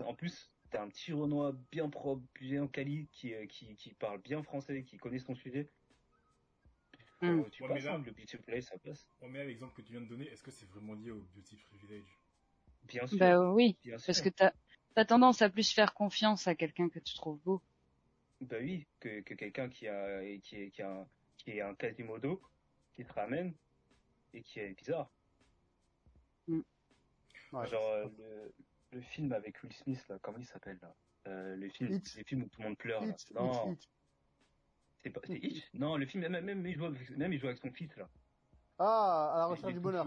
En plus, t'as un petit Renoir bien propre, bien quali, qui, euh, qui, qui parle bien français, qui connaît son sujet. Frérot, tu Ouais, mais passes, là- hein, le beauty play, ça passe. On met l'exemple que tu viens de donner, est-ce que c'est vraiment lié au beauty privilege? Bien sûr. Bah oui, bien sûr. parce que t'as as tendance à plus faire confiance à quelqu'un que tu trouves beau. Bah oui, que, que quelqu'un qui a, qui est, qui a, un- qui est un Quasimodo, qui te ramène et qui est bizarre. Ouais. Genre euh, le, le film avec Will Smith là, comment il s'appelle là? Euh, Le film, Hitch. le film où tout le monde pleure. là. Hitch, Non, c'est pas, c'est Hitch Non, le film même, même il joue avec, même il joue avec son fils là. Ah, à la recherche du bonheur.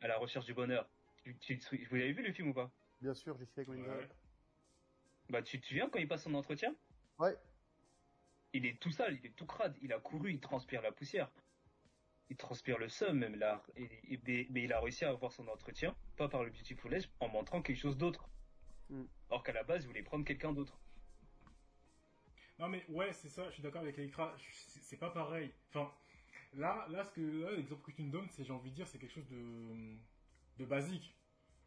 À la recherche du bonheur. Tu, tu, tu- vous avez vu le film ou pas? Bien sûr, j'y suis avec. Ouais. Bah tu te souviens quand il passe son entretien? Ouais. Il est tout sale, il est tout crade, il a couru, il transpire la poussière. Il transpire le seum même là. Et, et- mais, mais il a réussi à avoir son entretien, pas par le Beautiful Edge, en montrant quelque chose d'autre. Mm. Or qu'à la base, il voulait prendre quelqu'un d'autre. Non mais ouais, c'est ça, je suis d'accord avec Electra, c'est pas pareil. Enfin, là, là, ce que, l'exemple que tu me donnes, c'est, j'ai envie de dire, c'est quelque chose de, de basique.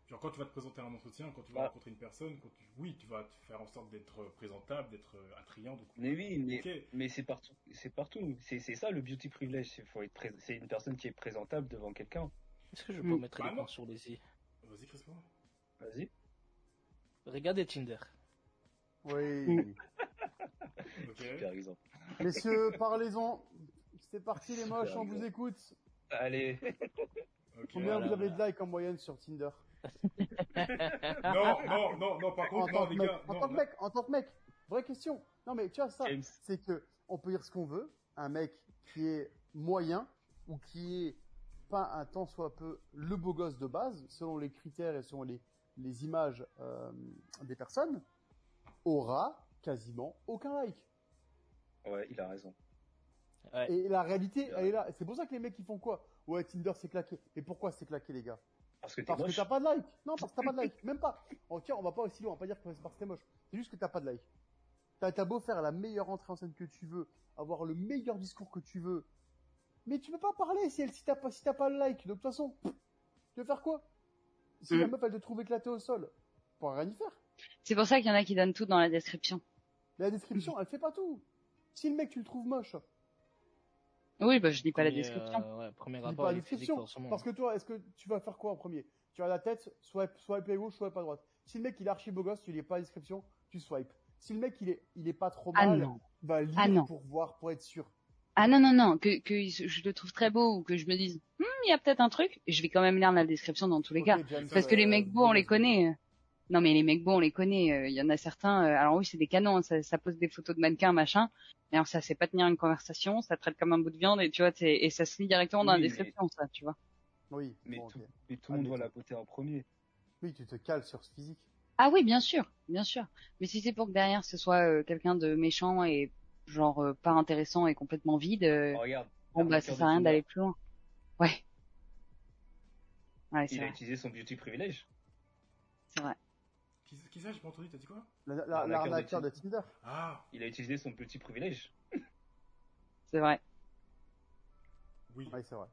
Genre quand tu vas te présenter à un entretien, quand tu vas Ouais. rencontrer une personne, quand tu, oui, tu vas te faire en sorte d'être présentable, d'être euh, attrayant. Donc, Mais oui, mais, mais c'est partout. C'est partout. C'est c'est ça le beauty privilege. C'est faut être pré- c'est une personne qui est présentable devant quelqu'un. Est-ce que je Hmm. peux mettre Bah les points sur les i Vas-y, Crispin. Vas-y. Regardez Tinder. Oui. (laughs) Ok. Super exemple. Messieurs, (laughs) parlez-en. C'est parti les moches, Super on vous écoute. Allez. Combien Voilà, vous avez voilà. de likes en moyenne sur Tinder? (laughs) Non, non, non, non, par contre, non, les mec, gars. en tant que mec, en tant que mec. Vraie question. Non mais tu vois ça, James. c'est que on peut dire ce qu'on veut. Un mec qui est moyen ou qui est pas un tant soit peu le beau gosse de base, selon les critères et selon les, les images euh, des personnes, aura quasiment aucun like. Ouais, il a raison. Ouais. Et la réalité, elle est là. C'est pour ça que les mecs ils font quoi? Ouais, Tinder c'est claqué. Mais pourquoi c'est claqué les gars? Parce que t'es Parce que moche. t'as pas de like. Non, parce que t'as pas de like. (laughs) Même pas. Oh, tiens, on va pas aussi loin. On va pas dire que c'est parce que t'es moche. C'est juste que t'as pas de like. T'as t'as beau faire la meilleure entrée en scène que tu veux, avoir le meilleur discours que tu veux, mais tu peux pas parler si elle, si t'as pas, si t'as pas le like. De toute façon, pff, tu veux faire quoi? Si la Mm. meuf elle te trouve éclaté au sol, tu pourras rien y faire. C'est pour ça qu'il y en a qui donnent tout dans la description. Mais la description, elle fait pas tout. Si le mec tu le trouves moche, Oui, bah je dis pas la description. euh, ouais, premier dis rapport, pas la physique, description. Parce que toi, est-ce que tu vas faire quoi en premier? Tu as la tête, swipe, swipe à gauche, swipe à droite. Si le mec il est archi beau gosse, tu lis pas la description, tu swipes. Si le mec il est, il est pas trop Ah mal, non. va lire Ah non. pour voir, pour être sûr. Ah non, non, non, que, que je le trouve très beau ou que je me dise, Hmm, il y a peut-être un truc, je vais quand même lire la description dans tous les cas. James, Parce que les euh, mecs beaux, on les connaît. Non, mais les mecs beaux, on les connaît. Euh, Il y en a certains. euh, alors oui, c'est des canons. hein, Ça, ça pose des photos de mannequins, machin. Mais alors ça, c'est pas tenir une conversation. Ça traite comme un bout de viande et tu vois, et ça se lit directement dans Oui, la mais- description, ça, tu vois. Oui, Mais, bon, tout, mais tout le monde voit la beauté en premier. Oui, tu te cales sur ce physique. Ah oui, bien sûr, bien sûr. Mais si c'est pour que derrière ce soit euh, quelqu'un de méchant et genre euh, pas intéressant et complètement vide, euh, Oh, regarde. bon bah ça sert à rien d'aller plus loin. Ouais. Ouais, c'est Il a vrai, utilisé son beauty privilege. c'est vrai. Qui, qui ça J'ai pas entendu, t'as dit quoi La- la- L'arnaqueur de Tinder. Ah, Il a utilisé son petit privilège. C'est vrai. oui. Oui, c'est vrai.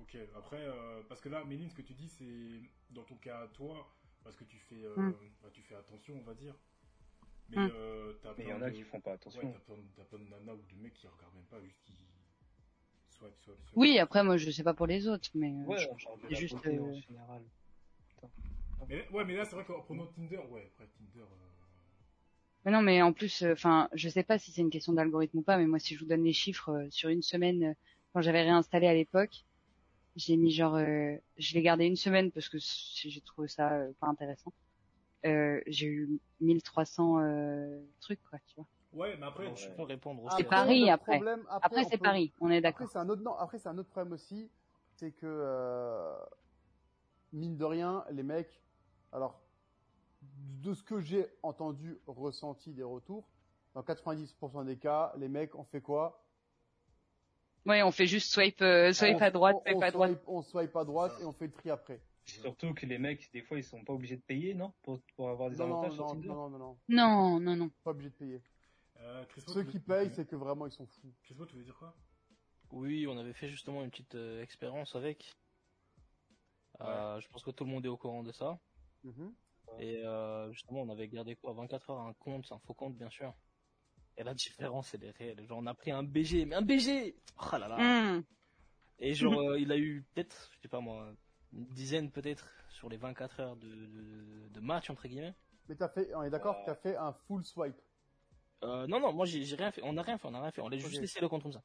Ok, après, euh, parce que là, Méline, ce que tu dis, c'est dans ton cas, toi, parce que tu fais, euh, Mm. bah, tu fais attention, on va dire. Mais Mm. euh, t'as Mais il y en a de- qui font pas attention. Ouais, t'as plein, plein de nanas ou de mecs qui regardent même pas, juste qui swipe, swipe, swipe. Oui, après moi je sais pas pour les autres, mais euh, Ouais, je- on parle de c'est la juste, beauté euh, en général. Mais, ouais, mais là, c'est vrai qu'en prenant Tinder, ouais, après Tinder. euh, Mais non, mais en plus, euh, enfin, je sais pas si c'est une question d'algorithme ou pas, mais moi, si je vous donne les chiffres euh, sur une semaine, euh, quand j'avais réinstallé à l'époque, j'ai mis genre, euh, je l'ai gardé une semaine parce que j'ai trouvé ça euh, pas intéressant. Euh, j'ai eu 1300 euh, trucs, quoi, tu vois. Ouais, mais après, Ouais. tu- Je peux répondre Après, aussi. C'est Paris, le après. problème- Après, c'est peut- Paris, on est Après, d'accord. c'est un autre, non, après, c'est un autre problème aussi. C'est que, euh, mine de rien, les mecs, alors, de ce que j'ai entendu, ressenti des retours, dans 90% des cas, les mecs, on fait quoi? Ouais, on fait juste swipe, euh, swipe on, à droite, on- swipe on à droite. swipe- on swipe à droite et on fait le tri après. Surtout que les mecs, des fois, ils sont pas obligés de payer, non? Pour, pour avoir des Non, non, avantages sur non, Tinder? non, non, non, non, Non, non, non. pas obligé de payer. euh, Ceux qui payent, c'est que vraiment ils sont fous. Crispo, tu veux dire quoi? Oui, on avait fait justement une petite euh, expérience avec. Euh, Je pense que tout le monde est au courant de ça. Mhm. Et euh, justement, on avait gardé quoi 24 heures un compte, un faux compte bien sûr. Et la différence, elle est réelle. Genre, on a pris un BG, mais un BG Oh là là Hum. Et genre, euh, il a eu peut-être, je sais pas moi, une dizaine peut-être sur les 24 heures de, de, de match, entre guillemets. Mais t'as fait, on est d'accord que t'as fait un full swipe. Euh, non, non, moi j'ai rien fait, on n'a rien fait, on n'a rien fait, on a juste laissé le compte comme ça.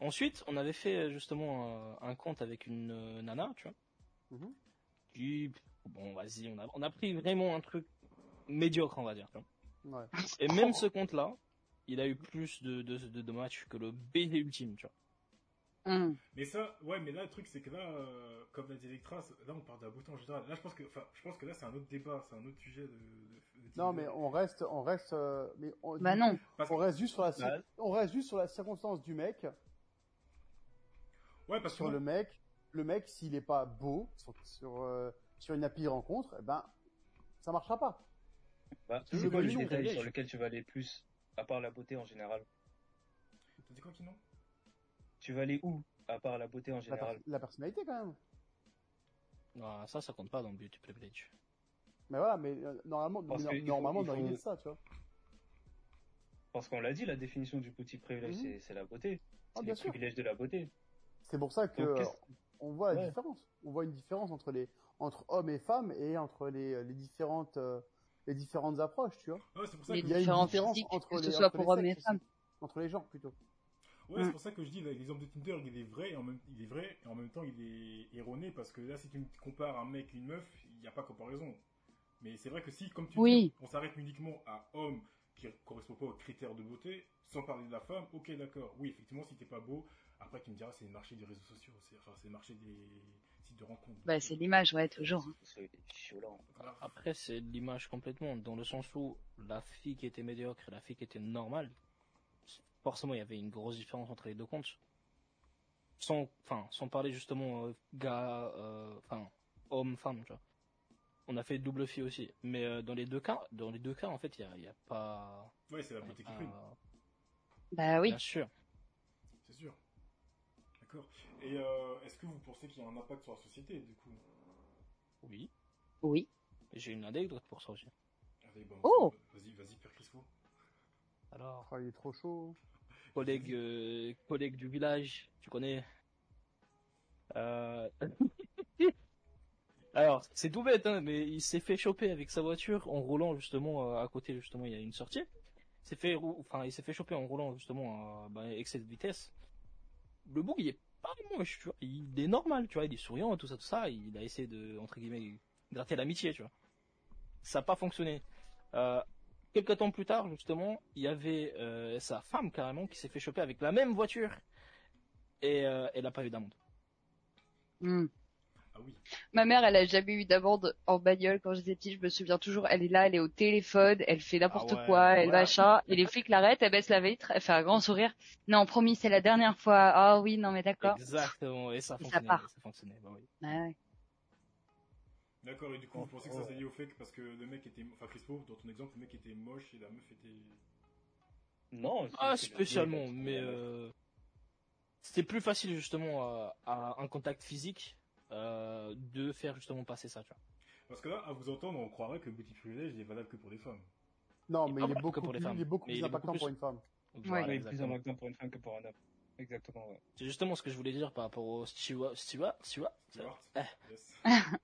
Ensuite, on avait fait justement euh, un compte avec une euh, nana, tu vois. Mhm. Qui, bon, vas-y, on a, on a pris vraiment un truc médiocre, on va dire. Ouais. Et même ce compte-là, il a eu plus de, de, de, de matchs que le BD ultime, tu vois. Hum. Mais ça, ouais, mais là, le truc, c'est que là, euh, comme l'a dit Electra, là, on parle de la beauté en général. Là, je pense que, enfin, je pense que là, c'est un autre débat, c'est un autre sujet de. de- de Non, mais on reste, on reste, euh, mais on, Bah non. Parce on que, reste juste sur la, Bah. on reste juste sur la circonstance du mec, ouais, parce que sur le mec, le mec, s'il est pas beau, sur, sur, euh, sur une appli de rencontre, eh ben, ça marchera pas. Bah, C'est quoi le détail sur lequel tu vas aller plus, à part la beauté en général T'as dit quoi, Kino? Tu vas aller où, à part la beauté en La, général per- la personnalité quand même. Non, ça, ça compte pas dans le beauty privilege. Mais voilà, mais euh, normalement, Parce no- normalement, faut- dans il l'idée faut- de ça, tu vois. Parce qu'on l'a dit, la définition du petit privilège, Mhm. c'est- c'est la beauté. Ah, C'est le privilège de la beauté. C'est pour ça que Donc, on voit la Ouais. différence. On voit une différence entre les entre hommes et femmes et entre les, les différentes euh, les différentes approches, tu vois. Ouais, c'est pour ça Les que. Il y a une différence entre que ce les- soit entre pour les hommes et femmes. aussi. entre les gens plutôt. Ouais, Mm. c'est pour ça que je dis là, l'exemple de Tinder, il est vrai et en même il est vrai et en même temps il est erroné parce que là si tu me compares un mec et une meuf, il n'y a pas comparaison. Mais c'est vrai que si comme tu Oui. dis, on s'arrête uniquement à homme qui correspond pas aux critères de beauté, sans parler de la femme, ok d'accord. Oui, effectivement, si t'es pas beau, après tu me diras c'est le marché des réseaux sociaux, c'est enfin c'est le marché des de rencontres. Bah, c'est l'image, ouais, toujours. Voilà. Après, c'est l'image complètement, dans le sens où la fille qui était médiocre et la fille qui était normale, forcément, il y avait une grosse différence entre les deux comptes. Sans, enfin, sans parler justement euh, gars, euh, enfin, homme, femme, tu vois. On a fait double fille aussi. Mais euh, dans les deux cas, dans les deux cas, en fait, il y a, il y a pas, Ouais, c'est la beauté qui prime, euh, Bah oui. bien sûr. D'accord. Et euh, est-ce que vous pensez qu'il y a un impact sur la société du coup Oui. Oui. J'ai une anecdote pour ça aussi. Allez, bon, Oh Vas-y, vas-y, Père Crispo. Alors, Ah, il est trop chaud. collègue, euh, collègue du village, tu connais. Euh... (laughs) Alors, c'est tout bête, hein, mais il s'est fait choper avec sa voiture en roulant justement euh, à côté, justement, il y a une sortie. Il s'est fait, rou- enfin, il s'est fait choper en roulant justement à bah, excès de vitesse. Le bouc, il est vois. Il est normal, tu vois, il est souriant et tout ça, tout ça. Il a essayé de, entre guillemets, gratter l'amitié, tu vois. Ça n'a pas fonctionné. Euh, quelques temps plus tard, justement, il y avait euh, sa femme carrément qui s'est fait choper avec la même voiture et euh, elle n'a pas eu d'amende. Hum. Ah oui. Ma mère, elle a jamais eu d'amende en bagnole quand j'étais petite. Je me souviens toujours, elle est là, elle est au téléphone, elle fait n'importe Ah ouais, quoi, elle voilà. machin. Et les flics l'arrêtent, elle baisse la vitre, elle fait un grand sourire. Non, promis, c'est la dernière fois. Ah oui, non mais d'accord. Exactement, et ça Et ça fonctionnait. part. ça fonctionnait, bah oui. Ah ouais. D'accord, et du coup, vous pensez que ça Ouais. s'est lié au fait que parce que le mec était. Enfin, Crispo, dans ton exemple, le mec était moche et la meuf était. Non. Ah, spécialement, mais euh, c'était plus facile justement à, à un contact physique euh, de faire justement passer ça, tu vois. Parce que là, à vous entendre, on croirait que le petit privilège il est valable que pour les femmes. Non, Il est mais il est beaucoup pour les plus, femmes, il est beaucoup plus il est impactant pour une femme. Voilà, Oui, plus impactant pour une femme que pour un homme. Exactement, ouais. C'est justement ce que je voulais dire par rapport au steward. Stewart Eh. Yes. (laughs)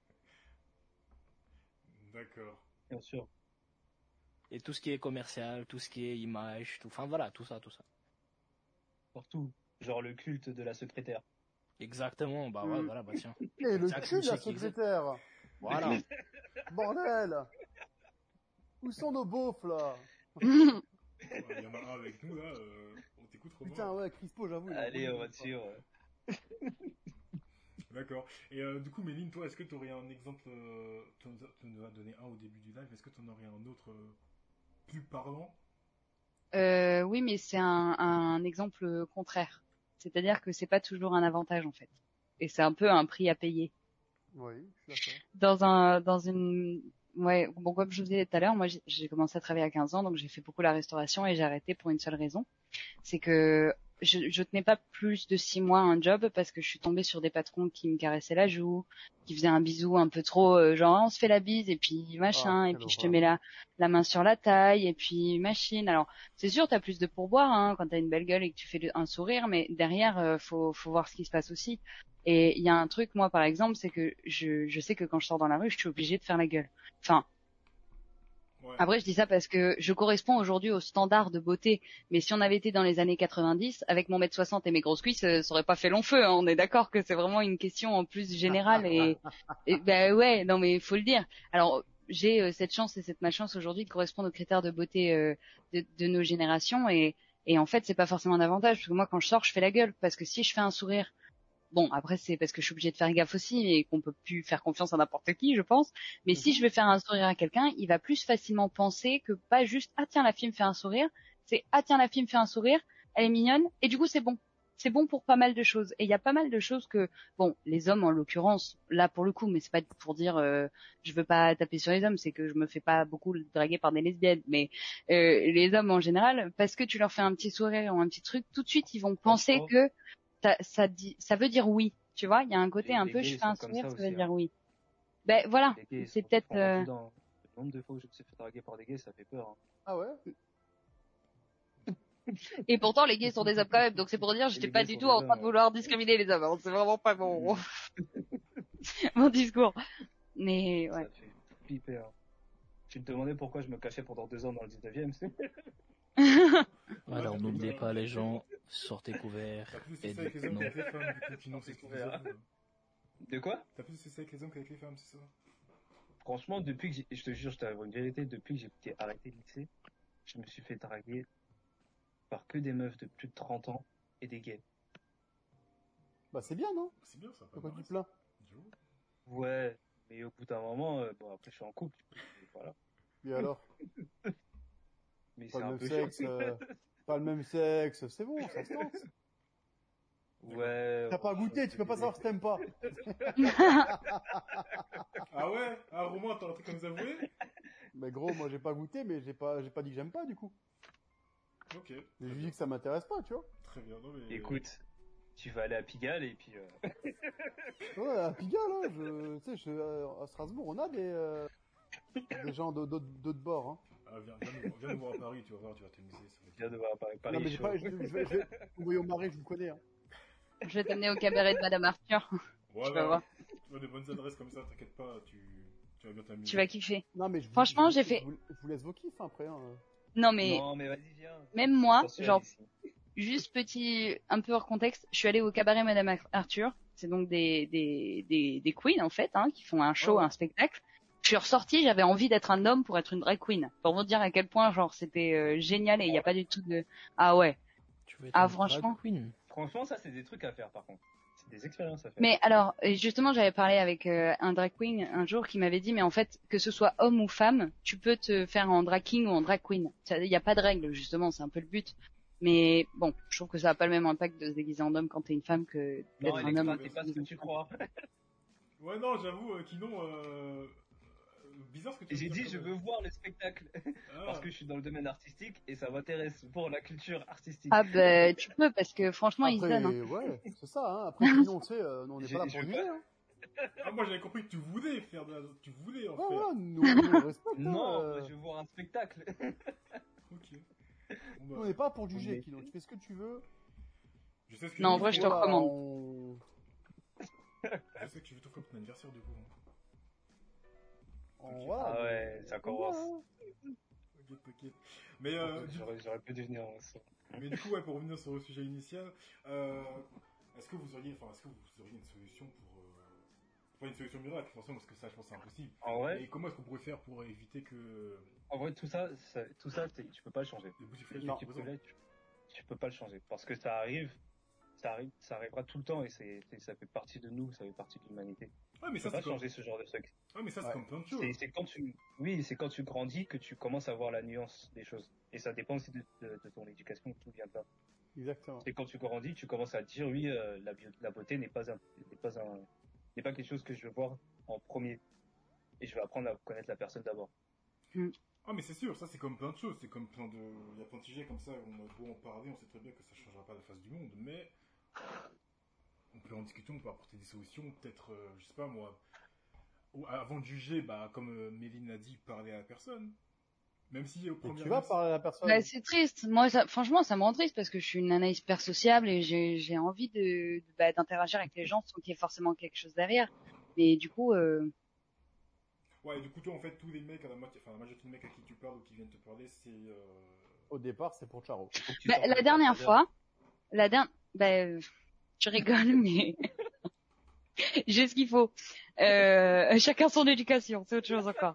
D'accord. Bien sûr. Et tout ce qui est commercial, tout ce qui est image, tout, enfin voilà, tout ça, tout ça. Surtout, genre le culte de la secrétaire. Exactement, bah ouais, Mm. voilà, bah tiens. (laughs) Et le cul de la secrétaire Voilà. (laughs) Bordel Où sont nos beaufs, là (laughs) Il y en a un avec nous là, euh, on t'écoute Romain. Putain, ouais, Crispo, j'avoue. Allez, on va de dessus. D'accord. Et euh, du coup, Méline, toi, est-ce que tu aurais un exemple euh, Tu nous, as- donné un au début du live, est-ce que tu en aurais un autre euh, plus parlant? Euh, oui, mais c'est un, un exemple contraire. C'est-à-dire que c'est pas toujours un avantage en fait. Et c'est un peu un prix à payer. Oui. Dans un, dans une, ouais, bon comme je vous disais tout à l'heure, moi j'ai- j'ai commencé à travailler à 15 ans, donc j'ai fait beaucoup la restauration et j'ai arrêté pour une seule raison, c'est que je, je tenais pas plus de six mois un job parce que je suis tombée sur des patrons qui me caressaient la joue, qui faisaient un bisou un peu trop, euh, genre on se fait la bise et puis machin, Ah, et quelle puis je te mets la, la main sur la taille et puis machine. Alors c'est sûr t'as plus de pourboire hein, quand t'as une belle gueule et que tu fais le- un sourire, mais derrière euh, faut, faut voir ce qui se passe aussi. Et il y a un truc moi par exemple, c'est que je, je sais que quand je sors dans la rue, je suis obligée de faire la gueule. Enfin Ouais. Après, je dis ça parce que je corresponds aujourd'hui aux standards de beauté. Mais si on avait été dans les années 90, avec mon mètre 60 et mes grosses cuisses, euh, ça aurait pas fait long feu. hein. On est d'accord que c'est vraiment une question en plus générale et, (laughs) et ben ouais, non mais faut le dire. Alors j'ai euh, cette chance et cette malchance aujourd'hui de correspondre aux critères de beauté euh, de, de nos générations et et en fait c'est pas forcément un avantage parce que moi quand je sors je fais la gueule parce que si je fais un sourire Bon, après c'est parce que je suis obligée de faire gaffe aussi et qu'on peut plus faire confiance à n'importe qui, je pense. Mais si je vais faire un sourire à quelqu'un, il va plus facilement penser que pas juste ah tiens la fille me fait un sourire, c'est ah tiens la fille me fait un sourire, elle est mignonne et du coup c'est bon. C'est bon pour pas mal de choses et il y a pas mal de choses que bon les hommes en l'occurrence là pour le coup mais c'est pas pour dire euh, je veux pas taper sur les hommes c'est que je me fais pas beaucoup draguer par des lesbiennes mais euh, les hommes en général parce que tu leur fais un petit sourire ou un petit truc tout de suite ils vont penser que ça, ça dit ça veut dire oui tu vois il y a un côté Les- un les peu gays, je fais un sourire ça ça, aussi, veut dire hein. oui ben voilà c'est peut-être euh. Le nombre de fois où je me suis fait draguer par des gays, ça fait peur. hein. Ah ouais? (laughs) Et pourtant, les gays sont des hommes quand même, donc c'est pour dire, j'étais les pas du tout en train de vouloir discriminer les hommes. hein. C'est vraiment pas mon, (laughs) mon discours. Mais ouais. Ça fait flipper. Hein. Tu te demandais pourquoi je me cachais pendant deux ans dans le 19ème, c'est (laughs) Alors n'oubliez pas les gens, sortez couverts. T'as plus de ça avec les hommes qu'avec les femmes, du coup, découvert. (laughs) hommes. De quoi? T'as plus de ça avec les hommes qu'avec les femmes, c'est ça? Franchement, depuis que j'ai, je te jure, je t'avoue une vérité, depuis que j'ai été arrêté le lycée, je me suis fait draguer par que des meufs de plus de 30 ans et des gays. Bah c'est bien, non? C'est bien ça. De quoi tu mal, plains ça. J'avoue. Ouais, mais au bout d'un moment, euh, bon après je suis en couple, voilà. Et alors? (laughs) Mais Pas c'est un peu sexe, chiant. euh, pas le même sexe, c'est bon, ça se tente. (laughs) Ouais. T'as pas goûté, tu peux pas savoir si t'aimes pas. (laughs) Ah ouais? Ah Romain, t'as un truc à nous avouer? Mais gros, moi j'ai pas goûté, mais j'ai pas, j'ai pas dit que j'aime pas du coup. Ok. J'ai dit que ça m'intéresse pas, tu vois. Très bien. Non, mais... Écoute, tu vas aller à Pigalle et puis euh, (laughs) Ouais, à Pigalle, hein, je, tu sais, je, euh, à Strasbourg, on a des, euh, des gens d'autres bords, hein. Ah, viens, viens, nous, viens nous voir à Paris, tu vas voir, tu vas t'amuser. ça va être viens de voir Paris. Paris non, mais est j'ai chaud. pas, je, je vais, je vais, vous voyez au marais, je vous connais, hein. Je vais t'amener au cabaret de Madame Arthur. Voilà. Tu vas voir. Tu as des bonnes adresses comme ça, t'inquiète pas, tu, tu vas bien t'amuser. Tu vas kiffer. Non, mais je vous- Franchement, je vous- j'ai fait- Je vous, je vous laisse vos kiffs après, hein. Non mais Non, mais vas-y, viens. même moi, Attention, genre ici. juste petit, un peu hors contexte, je suis allée au cabaret Madame Ar- Arthur. C'est donc des, des, des, des queens en fait, hein, qui font un show, Oh. un spectacle. Je suis ressortie, j'avais envie d'être un homme pour être une drag queen. Pour vous dire à quel point genre c'était euh, génial et il n'y a pas du tout de ah ouais. Tu veux être Ah, une drag franchement. queen Franchement, ça, c'est des trucs à faire, par contre. C'est des expériences à faire. Mais alors, justement, j'avais parlé avec euh, un drag queen un jour qui m'avait dit, mais en fait, que ce soit homme ou femme, tu peux te faire en drag king ou en drag queen. Il n'y a pas de règle, justement, c'est un peu le but. Mais bon, je trouve que ça n'a pas le même impact de se déguiser en homme quand t'es une femme que non, d'être un homme. t'es pas ce que tu crois. Ouais, non, j'avoue, euh, Kinon, euh, bizarre ce que tu j'ai dit, je veux voir le spectacle. Ah, Parce que je suis dans le domaine artistique et ça m'intéresse pour la culture artistique. Ah ben, tu peux, parce que franchement, ils donnent. hein. ouais, (laughs) c'est ça, hein. Après, sinon, tu sais, euh, on n'est pas là pour pas- hein. ah, moi j'avais compris que tu voulais faire de la... Tu voulais en Ouais, faire. respecte, hein, non, euh, je veux voir un spectacle. (laughs) Ok. Bon, bah, on n'est pas pour juger, Kino. Tu fais ce que tu veux. je sais ce que Non, en vrai, je te recommande. on- Je sais que tu veux pour ton anniversaire du coup. hein. Ah ouais, ça commence. voit. T'inquiète, t'inquiète. Mais, euh, du... J'aurais j'aurais pu devenir un son. mais du coup, ouais, pour revenir sur le sujet initial, euh, est-ce que vous auriez, enfin, est-ce que vous auriez une solution pour, euh... pas une solution miracle, forcément, parce que ça, je pense, c'est impossible. En vrai, Et comment est-ce qu'on pourrait faire pour éviter que en vrai, tout ça, ça- tout ça, tu peux pas le changer. les bousiflages Non. Tu peux, tu, tu peux pas le changer parce que ça arrive, ça arrive, ça arrivera tout le temps et c'est, c'est- ça fait partie de nous, ça fait partie de l'humanité. Ouais, mais Tu ça, peux pas c'est comme... changer ce genre de truc. ouais, mais ça, c'est Ouais. comme plein de choses. C'est, c'est quand tu, oui, c'est quand tu grandis que tu commences à voir la nuance des choses. Et ça dépend aussi de, de- de ton éducation, tout vient de là. Exactement. Et quand tu grandis, tu commences à dire oui, euh, la, bio- la beauté n'est pas un, n'est pas un, n'est pas quelque chose que je veux voir en premier. Et je vais apprendre à connaître la personne d'abord. Ah, mais c'est sûr, ça, c'est comme plein de choses. C'est comme plein de. Il y a plein de sujets comme ça, on a beau en parler, on sait très bien que ça changera pas la face du monde, mais. On peut en discuter, on peut apporter des solutions, peut-être, euh, je sais pas moi. ou avant de juger, bah, comme euh, Méline l'a dit, parler à la personne. Même si au Et premier tu vas parler à la personne. Bah, c'est triste. Moi, ça, franchement, ça me rend triste parce que je suis une nana hyper sociable et j'ai, envie de, de- bah, d'interagir avec les gens sans qu'il y ait forcément quelque chose derrière. Mais du coup, euh, Ouais, du coup, toi, en fait, tous les mecs, à la, moitié, enfin, la majorité des mecs à qui tu parles ou qui viennent te parler, c'est. Euh... Au départ, c'est pour Charo. Bah, la dernière fois, la dernière, bah, euh, je rigole, (laughs) mais j'ai ce qu'il faut. Euh, chacun son éducation, c'est autre chose encore.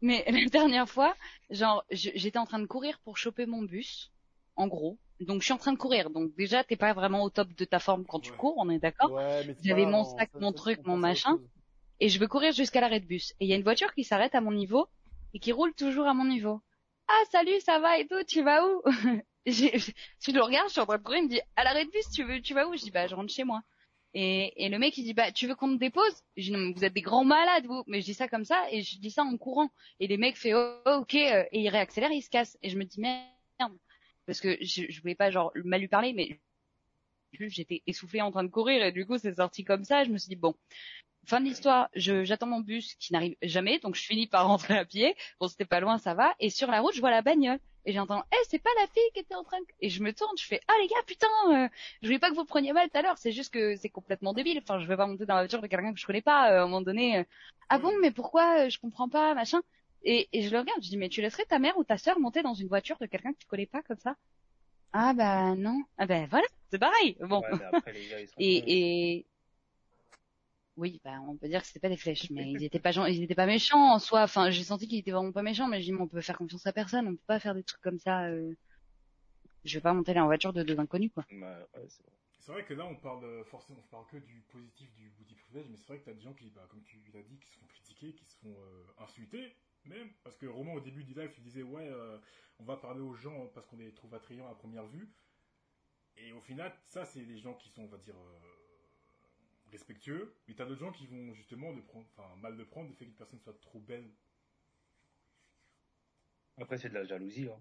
Mais la dernière fois, genre, j'étais en train de courir pour choper mon bus, en gros. Donc, je suis en train de courir. Donc, déjà, t'es pas vraiment au top de ta forme quand tu Ouais. cours, on est d'accord. Ouais, J'avais mon sac, mon truc, on mon machin. Et je veux courir jusqu'à l'arrêt de bus. Et il y a une voiture qui s'arrête à mon niveau et qui roule toujours à mon niveau. Ah, salut, ça va et tout, tu vas où? J'ai- (laughs) Je le regarde, je suis en train de courir, il me dit, à l'arrêt de bus, tu vas où? Je dis, bah, je rentre chez moi. Et, le mec, il dit, bah, tu veux qu'on te dépose? Je dis, vous êtes des grands malades, vous. Mais je dis ça comme ça, et je dis ça en courant. Et les mecs fait, oh, ok, euh, et il réaccélère, il se casse. Et je me dis, merde. Parce que je, je voulais pas, genre, mal lui parler, mais j'étais essoufflée en train de courir, et du coup, c'est sorti comme ça. Je me suis dit, bon, fin de l'histoire, j'attends mon bus qui n'arrive jamais, donc je finis par (laughs) rentrer à pied. Bon, c'était pas loin, ça va. Et sur la route, je vois la bagnole. Et j'entends, eh, c'est pas la fille qui était en train de... Et je me tourne, je fais, ah les gars, putain, euh, je voulais pas que vous preniez mal tout à l'heure, c'est juste que c'est complètement débile. Enfin, je vais pas monter dans la voiture de quelqu'un que je connais pas, euh, à un moment donné. euh, ah bon, mais pourquoi, euh, je comprends pas, machin? Et, et je le regarde, je dis, mais tu laisserais ta mère ou ta sœur monter dans une voiture de quelqu'un que tu connais pas comme ça? Ah bah non. Ah bah voilà, c'est pareil. Bon. Ouais, mais après, les gars, ils sont cons. Et, et oui, bah on peut dire que c'était pas des flèches, mais ils étaient (laughs) pas ils étaient pas méchants en soi. Enfin, j'ai senti qu'ils étaient vraiment pas méchants, mais je dis mais on peut faire confiance à personne, on peut pas faire des trucs comme ça. euh. Je vais pas monter là en voiture de deux inconnus quoi. Ouais, c'est vrai. C'est vrai que là, on parle euh, forcément, on parle que du positif du bouti privilège, mais c'est vrai que t'as des gens qui, bah, comme tu l'as dit, qui se font critiquer, qui se font euh, insulter, même. Parce que Romain, au début du live, il disait, ouais, euh, on va parler aux gens parce qu'on les trouve attrayants à première vue. Et au final, ça, c'est des gens qui sont, on va dire, euh, respectueux. Mais t'as d'autres gens qui vont justement le prendre, enfin, mal le prendre, le fait qu'une personne soit trop belle. Après, c'est de la jalousie. Hein.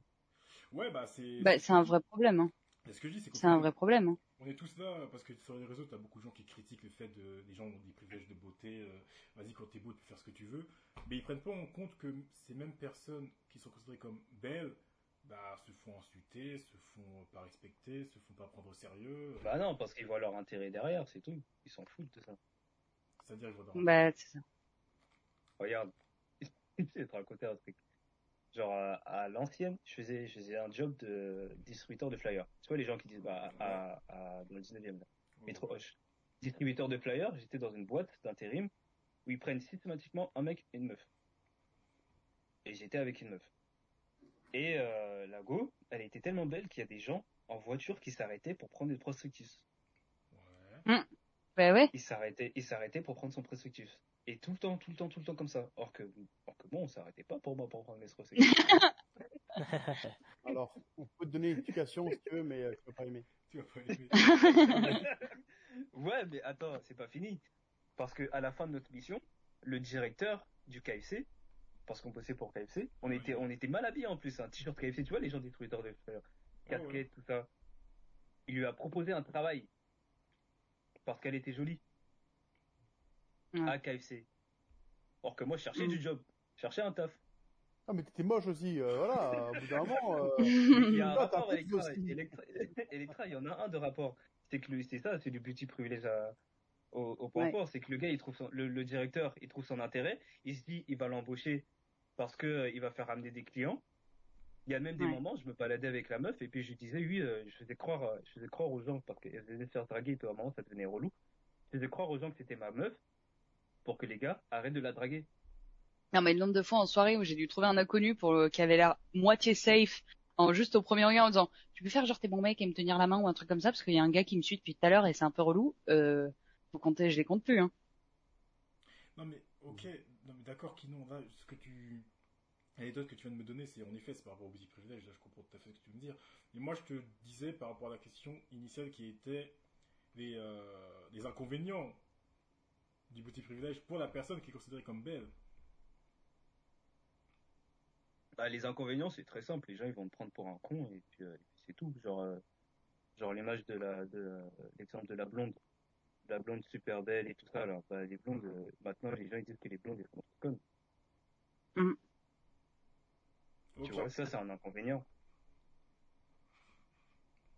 Ouais, bah, c'est. Bah c'est un vrai problème. Hein. Ce que je dis, c'est un vrai problème. Hein. On est tous là parce que sur les réseaux, t'as beaucoup de gens qui critiquent le fait de des gens ont des privilèges de beauté. euh, Vas-y, quand t'es beau, tu peux faire ce que tu veux. Mais ils prennent pas en compte que ces mêmes personnes qui sont considérées comme belles, bah, se font insulter, se font pas respecter, se font pas prendre au sérieux. Bah non, parce qu'ils voient leur intérêt derrière, c'est tout. Ils s'en foutent de ça. C'est-à-dire, ils vont dans- Bah c'est ça. Regarde, (laughs) je vais te raconter un truc. Genre, à, à l'ancienne, je faisais, je faisais un job de distributeur de flyers. Tu vois, les gens qui disent, bah, à, à- dans le 19e, là, métro Hoche. Distributeur de flyers, j'étais dans une boîte d'intérim où ils prennent systématiquement un mec et une meuf. Et j'étais avec une meuf. Et euh, la go, elle était tellement belle qu'il y a des gens en voiture qui s'arrêtaient pour prendre des prospectus. Ouais. Bah ouais. Il s'arrêtait, il s'arrêtait pour prendre son prospectus. Et tout le temps, tout le temps, tout le temps comme ça. Or que, or que bon, on s'arrêtait pas pour moi pour prendre mes prospectus. (laughs) Alors, on peut te donner une explication si tu veux, mais euh, tu vas pas aimer. Tu vas pas aimer. (laughs) ouais, mais attends, c'est pas fini. Parce que à la fin de notre mission, le directeur du KFC, parce qu'on bossait pour KFC, on était, on était mal habillés en plus, un t-shirt KFC, tu vois, les gens des Twitter de faire Ah ouais. casquette, tout ça. Il lui a proposé un travail. Parce qu'elle était jolie. Ouais. À KFC. Or que moi, je cherchais Mm. du job. Je cherchais un taf. Ah, mais t'étais moche aussi, euh, voilà, au bout d'un (laughs) moment. euh, Il y a un rapport Electra. aussi. Electra, Electra, il y en a un de rapport. C'est que c'est ça, c'est du petit privilège à- au, au point Ouais. fort. C'est que le gars, il trouve son- le, le directeur, il trouve son intérêt. Il se dit, il va l'embaucher parce que euh, il va faire amener des clients. Il y a même des Ouais. moments, je me baladais avec la meuf et puis je lui disais, oui, euh, je faisais croire, euh, je faisais croire aux gens parce qu'elle venait se faire draguer et puis à un moment, ça devenait relou. Je faisais croire aux gens que c'était ma meuf pour que les gars arrêtent de la draguer. Non mais le nombre de fois en soirée où j'ai dû trouver un inconnu pour le- qui avait l'air moitié safe, en juste au premier regard en disant tu peux faire genre t'es bon mec et me tenir la main ou un truc comme ça parce qu'il y a un gars qui me suit depuis tout à l'heure et c'est un peu relou. Euh, faut compter, je les compte plus hein. Non mais ok, non mais d'accord Kinon, là ce que tu l'anecdote que tu viens de me donner, c'est en effet c'est par rapport au petit privilège, là je comprends tout à fait ce que tu veux me dire. Mais moi je te disais par rapport à la question initiale qui était les, euh, inconvénients du petit privilège pour la personne qui est considérée comme belle. Bah, les inconvénients, c'est très simple. Les gens, ils vont te prendre pour un con et puis, euh, et c'est tout. Genre, euh, genre l'image de la, de l'exemple de la blonde, la blonde super belle et tout ça. Alors, bah, les blondes, euh, maintenant, les gens ils disent que les blondes elles sont connes. Ok, Tu vois, ça, c'est un inconvénient.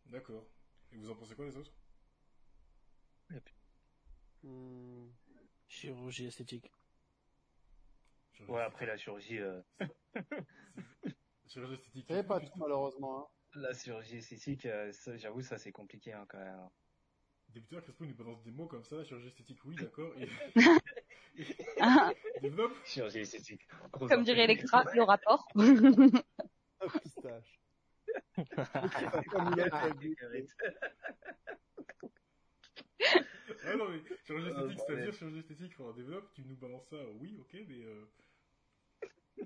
d'accord. Et vous en pensez quoi les autres? Hmm, Chirurgie esthétique. Chirurgie Ouais, après la chirurgie, euh, (laughs) esthétique. Chirurgie esthétique. C'est pas tout, malheureusement. Hein. la chirurgie esthétique, euh, j'avoue, ça c'est compliqué hein, quand même. Débuteur, Crespo nous balance des mots comme ça, chirurgie esthétique, oui, d'accord. Et... Ah, (laughs) (laughs) Développe. Chirurgie esthétique. Gros Comme dirait. Electra, le rapport. (laughs) Un pistache. Comme il a Ah. Ah non, mais chirurgie Oh, esthétique, c'est-à-dire chirurgie esthétique, enfin, développe, tu nous balances ça, oui, ok, mais euh,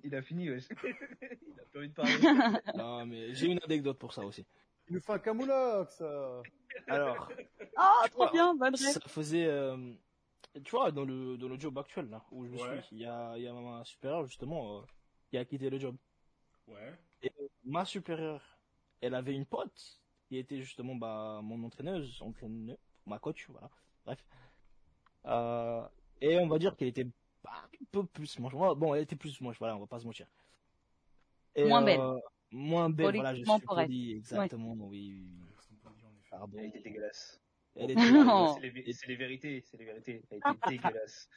Il a fini, wesh. Il a plus envie de parler. Non, mais j'ai une anecdote pour ça aussi. Il nous fait un camoulox. euh. Alors, (laughs) Oh, trop bien, bonne rêve. ça faisait, euh, tu vois, dans le, dans le job actuel, là, où je Ouais. suis, il y a, il y a ma supérieure, justement, euh, qui a quitté le job. ouais. Ma supérieure, elle avait une pote, qui était justement, bah, mon entraîneuse, entraîneuse, ma coach, voilà. Bref. Euh, et on va dire qu'elle était bah, un peu plus moche. Bon, elle était plus moche, voilà, on va pas se mentir. Et, Moins belle. Moins belle, voilà, je suis correct. poli, exactement, oui, oui. Pardon. Elle était dégueulasse. Elle était. C'est les, vé- c'est les vérités, c'est les vérités. Elle était (laughs) dégueulasse.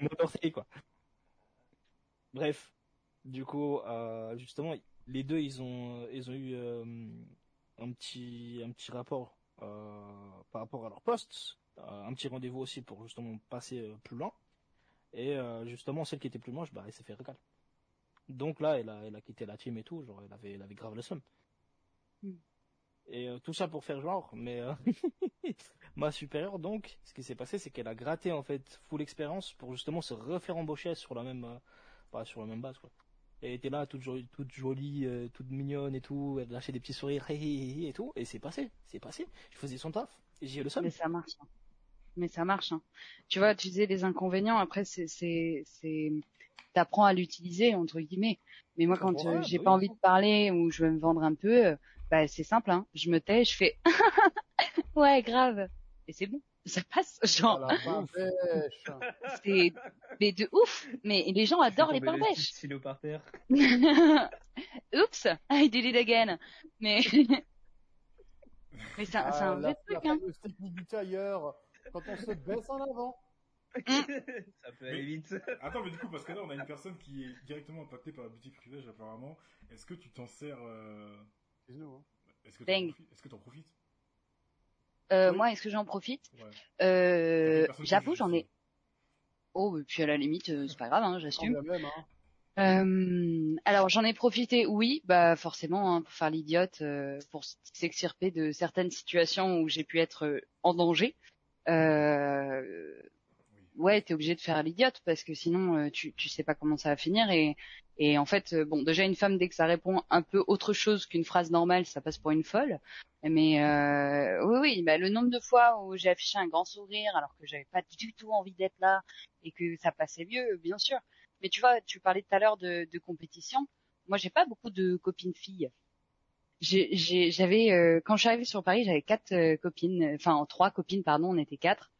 mon orteil, quoi. Bref, du coup, euh, justement, les deux, ils ont, ils ont eu euh, un petit, un petit rapport euh, par rapport à leur poste, euh, un petit rendez-vous aussi pour justement passer euh, plus loin. Et euh, justement, celle qui était plus moche, bah, elle s'est fait régal. Donc là, elle a, elle a quitté la team et tout, genre, elle avait, elle avait grave le seum. Hmm. Et euh, tout ça pour faire genre, mais euh, (laughs) ma supérieure, donc, ce qui s'est passé, c'est qu'elle a gratté en fait full expérience pour justement se refaire embaucher sur la même, euh, bah, sur la même base quoi. Elle était là, toute jolie, toute, jolie, euh, toute mignonne et tout, elle lâchait des petits sourires et tout, et c'est passé, c'est passé. Je faisais son taf, et j'ai eu le seum. Mais ça marche. hein. Mais ça marche. hein. Tu vois, tu disais les inconvénients. Après, c'est, c'est, c'est, t'apprends à l'utiliser entre guillemets. Mais moi, quand Ouais, euh, j'ai bah pas envie de parler ou je veux me vendre un peu, euh, bah c'est simple. Hein. Je me tais, je fais (laughs) ouais, grave, et c'est bon, (laughs) ça passe. Genre, Ah, c'est mais de ouf. Mais les gens adorent les Tomber le par terre. (laughs) Oups, I did it again. Mais mais c'est un, c'est un Ah, la, vrai truc. la Hein. fameuse technique du tailleur. Quand on se baisse en avant. Ça peut aller vite. (laughs) Attends, mais du coup, parce que là, on a une personne qui est directement impactée par le petit privilège, apparemment. Est-ce que tu t'en sers euh, hein. Est-ce que t'en Bang. profites Est-ce que t'en profites? Euh, Oui. Moi, est-ce que j'en profite? Ouais. euh, J'avoue, j'en ai. Oh, et puis à la limite, euh, c'est pas grave, hein, j'assume. hein. Euh, alors j'en ai profité, oui, bah forcément hein, pour faire l'idiote, euh, pour s'extirper de certaines situations où j'ai pu être euh, en danger. Ouais, t'es obligé de faire l'idiote parce que sinon euh, tu tu sais pas comment ça va finir et et en fait euh, bon déjà une femme dès que ça répond un peu autre chose qu'une phrase normale, ça passe pour une folle. Mais euh, oui oui, bah, le nombre de fois où j'ai affiché un grand sourire alors que j'avais pas du tout envie d'être là et que ça passait mieux, bien sûr. Mais tu vois, tu parlais tout à l'heure de, de compétition. Moi, j'ai pas beaucoup de copines filles. J'avais euh, quand je suis arrivée sur Paris, j'avais quatre euh, copines, enfin trois copines, pardon, on était quatre.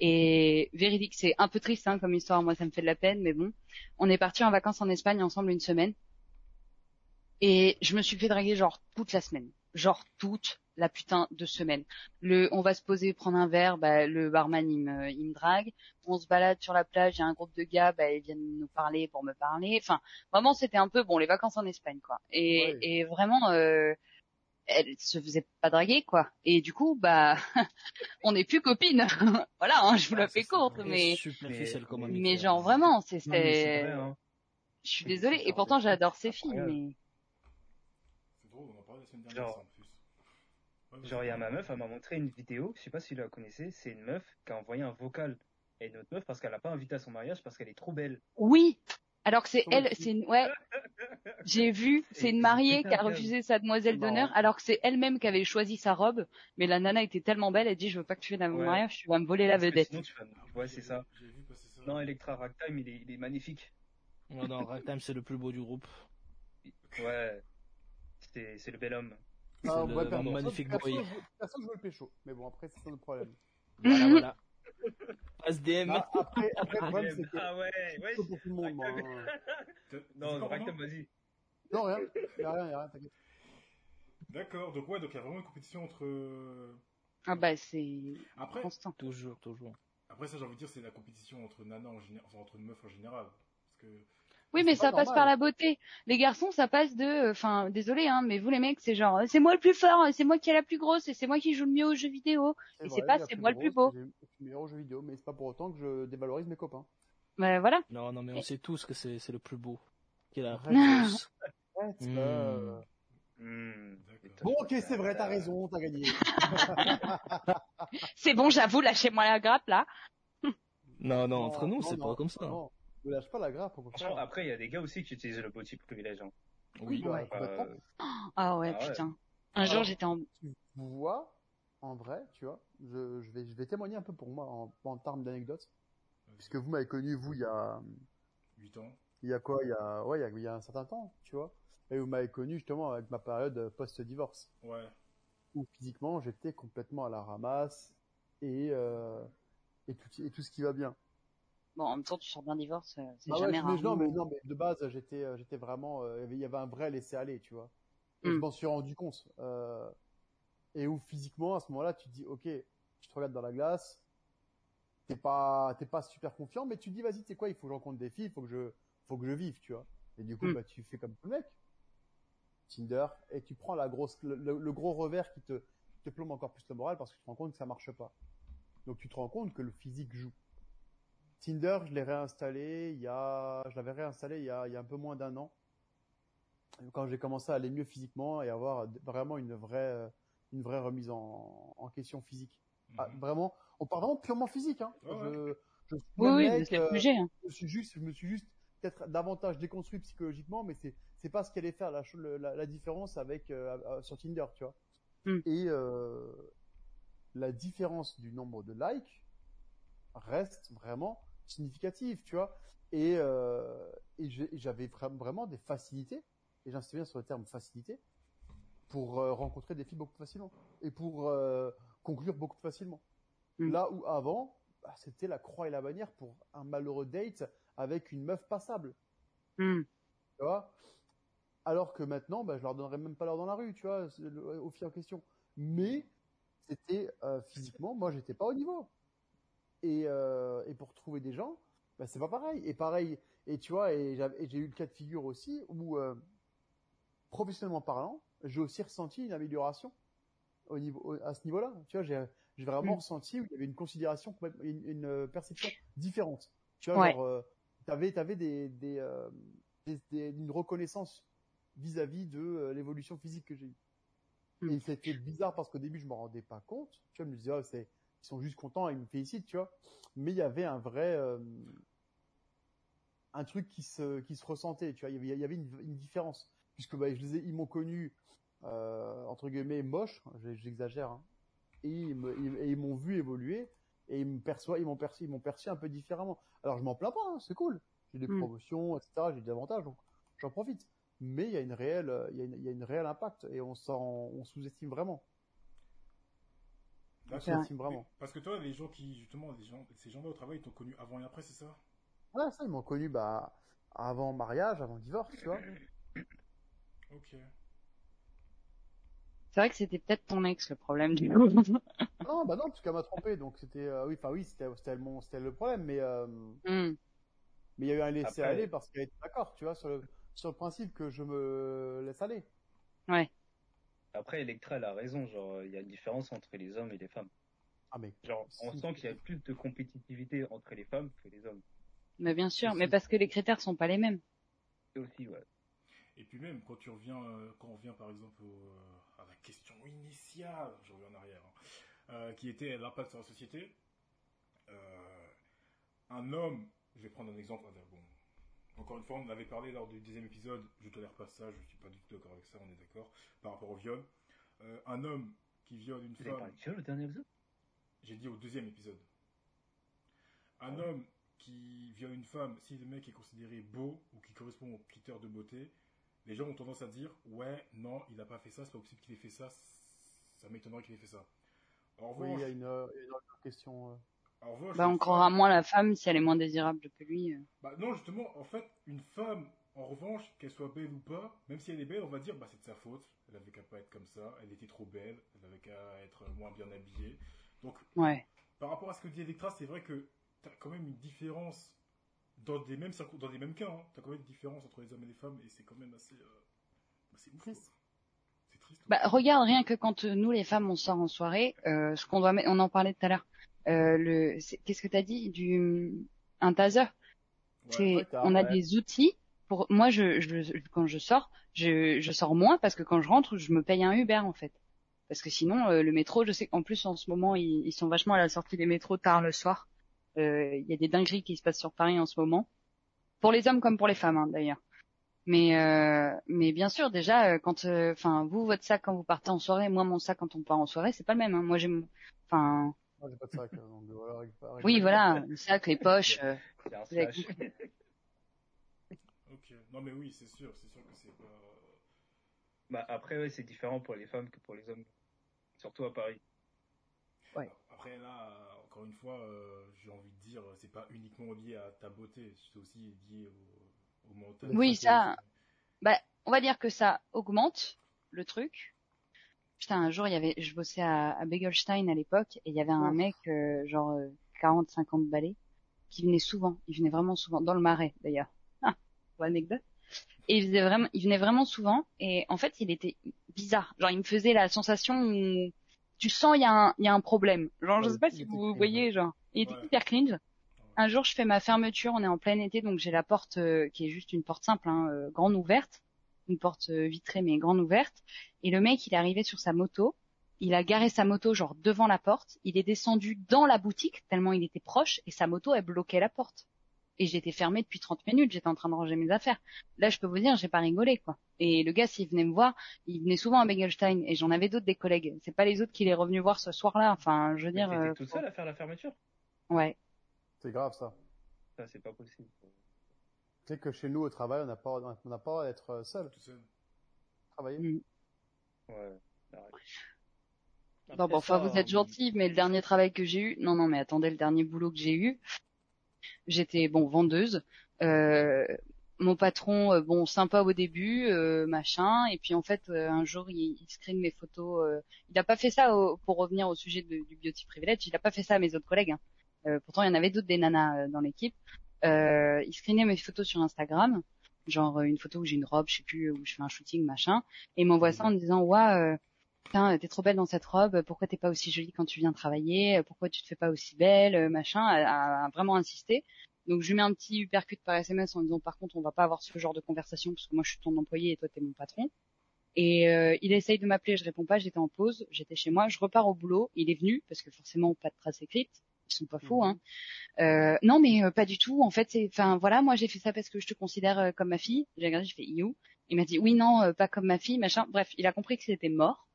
Et véridique, c'est un peu triste hein, comme histoire. Moi, ça me fait de la peine, mais bon. On est partis en vacances en Espagne ensemble une semaine. Et je me suis fait draguer genre toute la semaine, genre toute la putain de semaine. Le, on va se poser, prendre un verre, bah, le barman il me, il me drague. On se balade sur la plage, il y a un groupe de gars, bah, ils viennent nous parler pour me parler. Enfin, vraiment, c'était un peu bon les vacances en Espagne, quoi. Et, Ouais. et vraiment, euh, elle se faisait pas draguer, quoi. Et du coup, bah, (laughs) on n'est plus copines. (laughs) voilà, hein, je vous la Ah, fais ça, c'est courte, mais superficiel mais- comme mais hein. genre vraiment, vrai, hein. Je suis désolée. Et pourtant, j'adore ces incroyable. mais C'est drôle, on en parlait la semaine dernière, Genre- ça, en plus. Ouais, mais Genre, il y a ma meuf, elle m'a montré une vidéo, je sais pas si vous la connaissez, c'est une meuf qui a envoyé un vocal à une autre meuf parce qu'elle a pas invité à son mariage parce qu'elle est trop belle. oui. Alors que c'est elle, c'est une... ouais. (laughs) J'ai vu, c'est une mariée qui a refusé sa demoiselle d'honneur, alors que c'est elle-même qui avait choisi sa robe. Mais la nana était tellement belle, elle dit je veux pas que tu viennes à mon Ouais. mariage, tu vas me voler la vedette. Sinon, tu vas... Après, Ouais, c'est ça. Ça. Non, Electra Ragtime, il est, il est magnifique. Non, non, Ragtime, c'est le plus beau du groupe. Ouais. C'est c'est le bel homme. Ah, le ouais, perso- magnifique perso, boy. je- Perso, je veux le pécho. Mais bon, après, c'est un autre problème. Voilà, voilà. (laughs) Passe DM. Ah, après, après, le problème, c'est que Ah ouais, ouais. c'est pour tout le monde, moi. hein. Non, Romain vas-y. Non, rien. Y'a rien, y'a rien, t'inquiète. D'accord, donc ouais, donc il y a vraiment une compétition entre. euh, Ah bah c'est Après, constant. Toujours, toujours. après ça, j'ai envie de dire, c'est la compétition entre nanas en général, enfin entre meufs en général. Parce que. Oui, mais c'est ça passe normal. par la beauté. Les garçons, ça passe de, enfin, désolé, hein, mais vous les mecs, c'est genre, c'est moi le plus fort, c'est moi qui est la plus grosse, et c'est moi qui joue le mieux aux jeux vidéo. Et c'est pas, la c'est plus moi le plus grosse, beau. Je suis meilleur aux jeux vidéo, mais c'est pas pour autant que je dévalorise mes copains. Ben voilà. Non, non, mais on Et- sait tous que c'est c'est le plus beau. Qu'il a euh. Hmm. D'accord. Bon, ok, c'est vrai, t'as raison, t'as gagné. (laughs) C'est bon, j'avoue, lâchez-moi la grappe là. Non, non, entre nous, non, c'est non, pas comme ça. Non, ne lâche pas la grappe, Franchement, après, il y a des gars aussi qui utilisent le petit privilège. Hein. Oui. bah, Ouais. complètement. Euh, Ah ouais, Ah ouais. putain. Un jour, j'étais en, tu vois, en vrai, tu vois, je, je vais, je vais témoigner un peu pour moi en, en termes d'anecdotes, puisque vous m'avez connu, vous, il y a, 8 ans. il y a quoi, il y a, ouais, il y a, il y a un certain temps, tu vois, et vous m'avez connu justement avec ma période post-divorce, Ouais. où physiquement j'étais complètement à la ramasse et, euh, et tout, et tout ce qui va bien. Bon, en même temps, tu sors d'un divorce, euh, c'est Ah ouais, jamais je- rare. non, mais non, mais de base, j'étais, euh, j'étais vraiment, euh, il y avait- un vrai laisser aller, tu vois. Et je Mm. m'en suis rendu compte. Euh, et où physiquement, à ce moment-là, tu te dis, ok, je te regarde dans la glace, t'es pas, t'es pas super confiant, mais tu te dis, vas-y, tu sais quoi, il faut que je rencontre des filles, il faut que je, faut que je vive, tu vois. Et du coup, Mm. bah, tu fais comme tout le mec. Tinder, et tu prends la grosse, le, le- le gros revers qui te, qui te plombe encore plus le moral parce que tu te rends compte que ça marche pas. Donc tu te rends compte que le physique joue. Tinder, je l'ai réinstallé il y a, je l'avais réinstallé il y a, il y a un peu moins d'un an. Quand j'ai commencé à aller mieux physiquement et avoir vraiment une vraie, une vraie remise en, en question physique. Ah, Mhm. vraiment, on parle vraiment purement physique, hein. Ouais, Je, je suis Oui, oui, mec, c'est euh, le sujet. hein. je suis juste, je me suis juste peut-être davantage déconstruit psychologiquement, mais c'est c'est pas ce qui allait faire la, différence avec euh, sur Tinder, tu vois. Hmm. Et euh, la différence du nombre de likes reste vraiment significative, tu vois. Et, euh, et j'avais vra- vraiment des facilités, et j'insiste bien sur le terme facilité, pour euh, rencontrer des filles beaucoup plus facilement et pour euh, conclure beaucoup plus facilement. Hmm. Là où avant, bah, c'était la croix et la bannière pour un malheureux date avec une meuf passable, Hmm. tu vois? Alors que maintenant, bah, je leur donnerais même pas l'heure dans la rue, tu vois, le- aux filles en question. Mais c'était euh, physiquement, moi, j'étais pas au niveau. Et, euh, et pour trouver des gens, bah, c'est pas pareil. Et pareil, et tu vois, et j'ai eu le cas de figure aussi où, euh, professionnellement parlant, j'ai aussi ressenti une amélioration au niveau, au- à ce niveau-là. Tu vois, j'ai vraiment Mm. ressenti où il y avait une considération, une, une euh, perception différente. Tu vois, Ouais. genre, euh, t'avais, t'avais des, des, euh, des- des- une reconnaissance vis-à-vis de l'évolution physique que j'ai eue. Mm. Et c'était bizarre parce qu'au début, je m'en rendais pas compte. Tu vois, je me disais, oh, c'est, ils sont juste contents, ils me félicitent, tu vois. Mais il y avait un vrai, euh, un truc qui se, qui se ressentait, tu vois. Il y avait, il y avait une, une différence. Puisque, bah, je les ai, ils m'ont connu, euh, entre guillemets, moche, j'ai- j'exagère, hein. Et ils et m'ont vu évoluer, et ils me perçoivent, ils m'ont perçu, ils m'ont perçu un peu différemment. Alors, je m'en plains pas, hein, c'est cool. J'ai des Mm. promotions, etc., j'ai des avantages, donc j'en profite. Mais il y a une réelle, il y a une, il y a une réelle impact, et on s'en, on sous-estime vraiment. Vraiment. Parce que toi, les gens qui, justement, les gens, ces gens-là au travail, ils t'ont connu avant et après, c'est ça? Ouais, ça, ils m'ont connu, bah, avant mariage, avant divorce, tu vois. (coughs) Ok. C'est vrai que c'était peut-être ton ex le problème du coup. (laughs) Non, bah non, parce qu'elle m'a trompé, donc c'était, euh, oui, enfin oui, c'était, le problème, mais, euh, Hmm. mais il y a eu un laisser Après- aller parce qu'elle était d'accord, tu vois, sur le, sur le principe que je me laisse aller. Après, Electra, elle a raison. Genre, il y a une différence entre les hommes et les femmes. Ah, mais, Genre, on Si. sent qu'il y a plus de compétitivité entre les femmes que les hommes. Mais bien sûr, mais parce que les critères sont pas les mêmes. Et aussi, ouais. Et puis même, quand tu reviens, euh, quand on revient par exemple au, euh, à la question initiale, je reviens en arrière, hein, euh, qui était l'impact sur la société, euh, un homme, je vais prendre un exemple, bon, encore une fois, on avait parlé lors du deuxième épisode, je tolère pas ça, je suis pas du tout d'accord avec ça, on est d'accord, par rapport au viol. Euh, un homme qui viole une Vous avez femme, parlé de viol au dernier épisode? J'ai dit au deuxième épisode, un homme qui viole une femme, si le mec est considéré beau ou qui correspond aux critères de beauté, les gens ont tendance à dire ouais, non, il n'a pas fait ça, c'est pas possible qu'il ait fait ça, ça m'étonnerait qu'il ait fait ça. En oui, revanche, il y a une, euh, une autre question, euh. En revanche, Bah on croira femme- moins la femme si elle est moins désirable que lui. euh. Bah non, justement, en fait, une femme, en revanche, qu'elle soit belle ou pas, même si elle est belle, on va dire bah c'est de sa faute, elle avait qu'à pas être comme ça, elle était trop belle, elle avait qu'à être moins bien habillée. Donc Ouais. par rapport à ce que dit Electra, c'est vrai que tu as quand même une différence dans des mêmes dans des mêmes cas, hein, t'as quand même une différence entre les hommes et les femmes et c'est quand même assez, euh, assez ouf. quoi. Triste. C'est triste. Bah, regarde rien que quand euh, nous les femmes on sort en soirée, euh, ce qu'on doit on en parlait tout à l'heure. Euh, le, qu'est-ce que t'as dit du un taser? Ouais. On a ouais. des outils pour. Moi, je, je, quand je sors, je, je sors moins parce que quand je rentre, je me paye un Uber en fait. Parce que sinon, euh, le métro, je sais qu'en plus en ce moment, ils, ils sont vachement à la sortie des métros tard le soir. Euh, Il y a des dingueries qui se passent sur Paris en ce moment, pour les hommes comme pour les femmes hein, d'ailleurs. Mais euh, mais bien sûr, déjà, euh, quand, enfin, vous votre sac quand vous partez en soirée, moi mon sac quand on part en soirée, c'est pas le même. hein. Moi j'ai, enfin, Moi, j'ai pas de sac. euh, donc, voilà, récupérer- oui, voilà, le sac, les poches. euh, (laughs) C'est un slash. compris. Ok. Non mais oui, c'est sûr, c'est sûr que c'est pas. Bah, après, ouais, c'est différent pour les femmes que pour les hommes. Surtout à Paris. Ouais. Après là, euh, encore une fois, euh, j'ai envie de dire, c'est pas uniquement lié à ta beauté, c'est aussi lié au, au mental. Oui, ça- Bah, on va dire que ça augmente le truc. Putain, un jour, il y avait, je bossais à, à Begelstein à l'époque, et il y avait un mec, euh, genre euh, 40, 50 balais, qui venait souvent. Il venait vraiment souvent, dans le marais d'ailleurs. Ah, pour anecdote. Et il, faisait vraiment, il venait vraiment souvent, et en fait, il était bizarre. Genre, il me faisait la sensation où tu sens il y, a un- il y a un problème. Genre, je sais pas si vous voyez, genre, il était Ouais. hyper cringe. Un jour, je fais ma fermeture, on est en plein été, donc j'ai la porte euh, qui est juste une porte simple, hein, euh, grande ouverte, une porte euh, vitrée mais grande ouverte. Et le mec, il est arrivé sur sa moto, il a garé sa moto genre devant la porte, il est descendu dans la boutique tellement il était proche et sa moto elle bloquait la porte. Et j'étais fermée depuis 30 minutes, j'étais en train de ranger mes affaires. Là, je peux vous dire, j'ai pas rigolé quoi. Et le gars, s'il venait me voir, il venait souvent à Begelstein et j'en avais d'autres des collègues. C'est pas les autres qu'il est revenu voir ce soir-là. Enfin, je veux dire, t'étais euh, toute seule à faire la fermeture? Ouais. C'est grave, ça. Ça, c'est pas possible. Tu sais que chez nous, au travail, on n'a pas, on n'a pas droit d'être euh, seul. Tout seul. Travailler. Mm. Ouais. Après Non, bon, enfin, ça, vous êtes euh, gentil, mais le dernier travail que j'ai eu, non, non, mais attendez, le dernier boulot que j'ai eu, j'étais, bon, vendeuse. Euh, mon patron, euh, bon, sympa au début, euh, machin, et puis en fait, euh, un jour, il, il screen mes photos. euh, il n'a pas fait ça au- pour revenir au sujet de- du beauty privilege. Il n'a pas fait ça à mes autres collègues. hein. Euh, pourtant, il y en avait d'autres des nanas euh, dans l'équipe. Euh, il screenait mes photos sur Instagram, genre euh, une photo où j'ai une robe, je sais plus, où je fais un shooting, machin, et il m'envoie ça en me disant, putain, t'es trop belle dans cette robe, pourquoi t'es pas aussi jolie quand tu viens travailler, pourquoi tu te fais pas aussi belle, euh, machin, a vraiment insisté. Donc je lui mets un petit uppercut par SMS en disant par contre on va pas avoir ce genre de conversation parce que moi je suis ton employé et toi t'es mon patron. Et euh, il essaye de m'appeler, je réponds pas, j'étais en pause, j'étais chez moi, je repars au boulot, il est venu parce que forcément pas de trace écrite, ils sont pas fous hein. Euh, non mais euh, pas du tout, en fait c'est, enfin voilà moi j'ai fait ça parce que je te considère euh, comme ma fille. J'ai regardé, je fais you. Il m'a dit oui non euh, pas comme ma fille machin. Bref il a compris que c'était mort.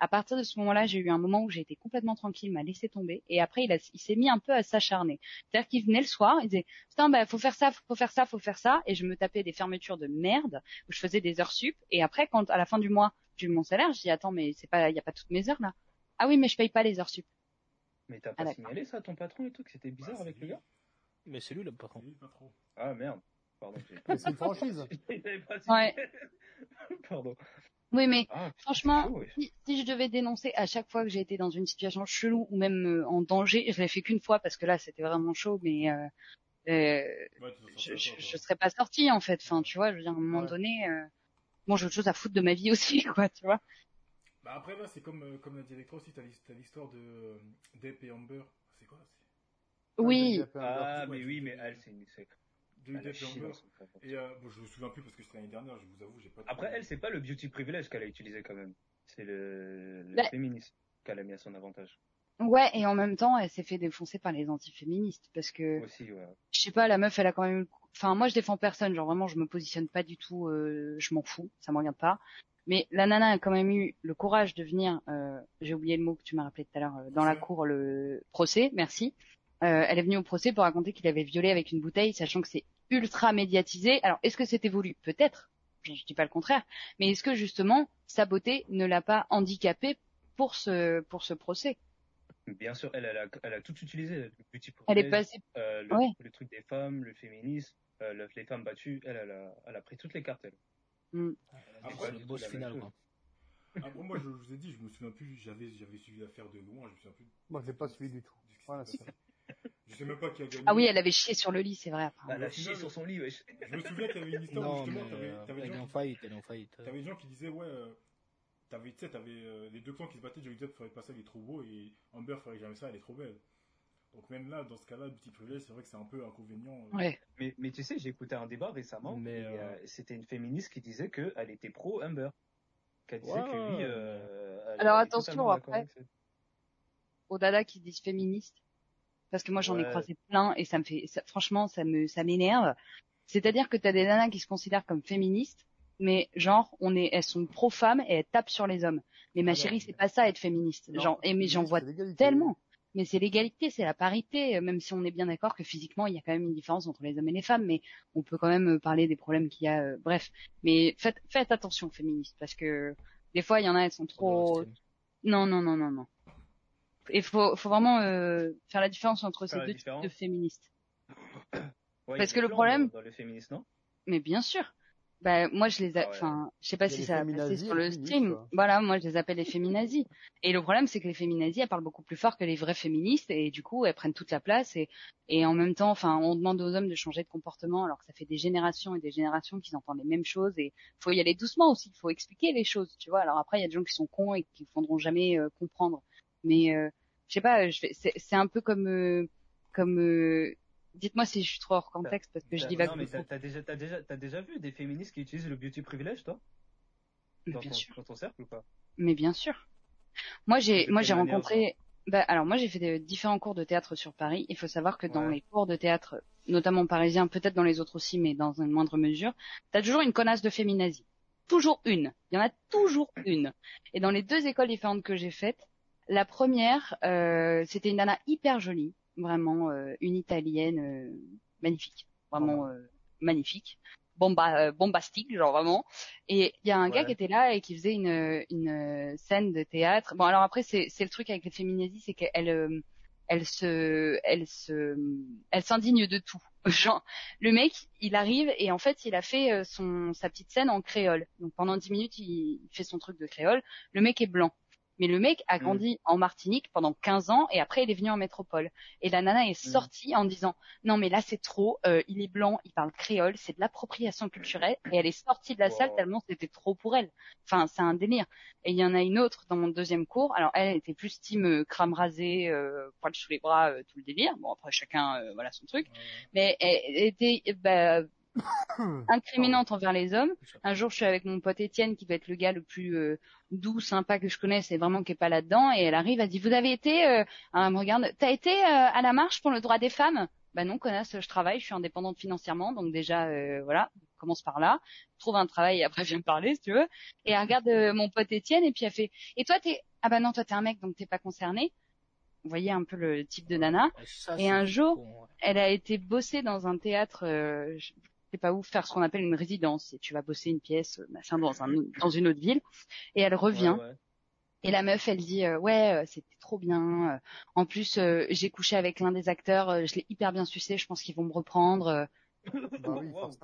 À partir de ce moment-là, j'ai eu un moment où j'ai été complètement tranquille, il m'a laissé tomber, et après il, a- il s'est mis un peu à s'acharner. C'est-à-dire qu'il venait le soir, il disait putain bah faut faire ça, faut faire ça, faut faire ça, et je me tapais des fermetures de merde où je faisais des heures sup, et après quand à la fin du mois j'ai eu mon salaire, je dis attends mais c'est pas, il y a pas toutes mes heures là. Ah oui mais je paye pas les heures sup. Mais t'as Ah, pas signalé ça à ton patron et tout, que c'était bizarre Bah, avec le gars? Mais c'est lui le patron. Lui. Ah merde. Pardon. (laughs) c'est une franchise. Pas Ouais. (laughs) Pardon. Oui mais Ah, Franchement, c'est chaud, ouais. si, si je devais dénoncer à chaque fois que j'ai été dans une situation chelou ou même euh, en danger, je l'ai fait qu'une fois parce que là c'était vraiment chaud, mais euh, euh, Ouais, je, je, serais pas sortie en fait. Enfin, tu vois, je veux dire à un moment Ouais. donné, euh, bon j'ai autre chose à foutre de ma vie (laughs) aussi, quoi, tu vois. Bah après là, c'est comme euh, comme l'a dit Electro aussi, t'as l'his- t'as l'histoire de euh, Depp et Amber. C'est quoi c'est? Oui, Ah, mais oui, mais elle, c'est une. c'est- De Depp et Amber. Et euh, bon, je me souviens plus parce que c'était l'année dernière, je vous avoue, j'ai pas. Après, elle, c'est pas le beauty privilege qu'elle a utilisé quand même. C'est le, le Bah- féminisme qu'elle a mis à son avantage. ouais, et en même temps, elle s'est fait défoncer par les antiféministes parce que Aussi, ouais. je sais pas, la meuf, elle a quand même. Enfin, moi, je défends personne. Genre vraiment, je me positionne pas du tout. euh, je m'en fous, ça me regarde pas. Mais la nana a quand même eu le courage de venir. euh, J'ai oublié le mot que tu m'as rappelé tout à l'heure. euh, dans la cour, le procès. Merci. Euh, elle est venue au procès pour raconter qu'il avait violé avec une bouteille, sachant que c'est ultra médiatisé. Alors, est-ce que c'était voulu? Peut-être. Je, je dis pas le contraire. Mais est-ce que justement, sa beauté ne l'a pas handicapée pour ce pour ce procès? Bien sûr, elle, elle a, elle a tout utilisé. Le beauty Elle est passée. euh, le, Ouais. le truc des femmes, le féminisme, euh, le- les femmes battues. Elle, elle a, elle a pris toutes les cartes, elle. Hmm. Après, pas le boss final, quoi. Après, moi, je, je vous ai dit, je me souviens plus, j'avais j'avais suivi l'affaire de loin, je me souviens plus. Moi, j'ai pas suivi du tout. Voilà, c'est. (laughs) Je sais même pas qui a gagné. Ah oui, elle avait chié sur le lit, c'est vrai. Bah, elle a chié sur son lit, wesh. Je me souviens qu'il y avait une histoire Non, mais justement, t'avais, euh, t'avais des elle est gens en qui- faillite, elle est en faillite. T'avais des gens qui disaient, ouais, euh, t'avais, tu sais, t'avais euh, les deux clans qui se battaient, Johnny Depp ferait pas ça, il est trop beau, et Amber ferait jamais ça, elle est trop belle. Donc même là, dans ce cas-là, le petit privilège, c'est vrai que c'est un peu inconvénient. euh. Ouais. Mais, mais tu sais, j'ai écouté un débat récemment, Mais, euh, euh, c'était une féministe qui disait qu'elle était pro Humber. Qu'elle disait Ouais, que lui, euh, elle Alors, attention, après. Aux dada qui disent féministes. Parce que moi, j'en ai croisé plein et ça me fait, ça- franchement, ça me, ça m'énerve. C'est-à-dire que t'as des nanas qui se considèrent comme féministes, mais genre, on est, elles sont pro-femmes et elles tapent sur les hommes. Mais ma Ah non, chérie, c'est pas ça être féministe. Non, genre, et mais j'en féministe, vois tellement. Mais c'est l'égalité, c'est la parité, euh, même si on est bien d'accord que physiquement, il y a quand même une différence entre les hommes et les femmes, mais on peut quand même euh, parler des problèmes qu'il y a, euh, bref. Mais faites, faites attention, féministes, parce que des fois, il y en a, elles sont trop, non, non, non, non, non. Il faut, faut vraiment euh, faire la différence entre ces Faire deux types de féministes. (coughs) Ouais, Parce que le problème- Dans, dans le féminisme, non? Mais bien sûr. Bah, moi, je les, a... Ah ouais. enfin, je sais pas a si ça passer féminazis sur le stream. quoi. Voilà, moi, je les appelle les féminazis. Et le problème, c'est que les féminazis, elles parlent beaucoup plus fort que les vraies féministes, et du coup, elles prennent toute la place, et, et en même temps, enfin, on demande aux hommes de changer de comportement, alors que ça fait des générations et des générations qu'ils entendent les mêmes choses, et faut y aller doucement aussi, il faut expliquer les choses, tu vois. Alors après, il y a des gens qui sont cons et qui ne faudront jamais euh, comprendre. Mais, euh, je sais pas, c'est un peu comme, euh, comme, euh, dites-moi si je suis trop hors contexte, parce que je divague Non, mais t'as déjà, t'as déjà, t'as déjà vu des féministes qui utilisent le beauty privilege, toi? Mais dans bien ton, sûr. dans ton cercle ou pas? Mais bien sûr. Moi j'ai moi j'ai rencontré bah alors moi j'ai fait de- différents cours de théâtre sur Paris. Il faut savoir que dans les cours de théâtre, notamment parisiens, peut-être dans les autres aussi, mais dans une moindre mesure, t'as toujours une connasse de féminazie. Toujours une. Il y en a toujours une. Et dans les deux écoles différentes que j'ai faites, la première, euh, c'était une nana hyper jolie, vraiment euh, une italienne euh, magnifique, vraiment euh, magnifique, bomba, bombastique, genre vraiment. Et il y a un gars qui était là et qui faisait une, une scène de théâtre. Bon, alors après, c'est le truc avec les féminazies, c'est qu'elle elle se, elle se, elle s'indigne de tout. (laughs) Genre, le mec, il arrive et en fait, il a fait son sa petite scène en créole. Donc pendant 10 minutes, il fait son truc de créole. Le mec est blanc. Mais le mec a grandi en Martinique pendant 15 ans et après il est venu en métropole. Et la nana est sortie en disant non mais là c'est trop, euh, il est blanc, il parle créole, c'est de l'appropriation culturelle et elle est sortie de la Wow. salle tellement c'était trop pour elle. Enfin c'est un délire. Et il y en a une autre dans mon deuxième cours. Alors elle était plus team euh, crâne rasé, euh, poil sous les bras, euh, tout le délire. Bon après chacun euh, voilà son truc. Mais elle, elle était bah, (coughs) incriminante envers les hommes. Un jour, je suis avec mon pote Étienne, qui doit être le gars le plus euh, doux, sympa que je connaisse, et vraiment qui est pas là-dedans. Et elle arrive, elle dit "Vous avez été euh, Elle me regarde. T'as été euh, à la marche pour le droit des femmes? Bah non, connasse. Je travaille, je suis indépendante financièrement, donc déjà, euh, voilà, commence par là. Trouve un travail et après (laughs) viens me parler, si tu veux. Et elle regarde euh, mon pote Étienne et puis elle fait "Et toi, t'es Ah bah non, toi t'es un mec, donc t'es pas concerné." Vous voyez un peu le type de nana. Ça, Et un jour, con, ouais. elle a été bossée dans un théâtre, euh, sais pas où, faire ce qu'on appelle une résidence. Et tu vas bosser une pièce, euh, machin, dans, un, dans une autre ville. Et elle revient. Ouais, ouais. Et la meuf, elle dit, euh, ouais, euh, c'était trop bien. en plus, euh, j'ai couché avec l'un des acteurs, je l'ai hyper bien sucé, je pense qu'ils vont me reprendre. Bah oui, Wow. c'est-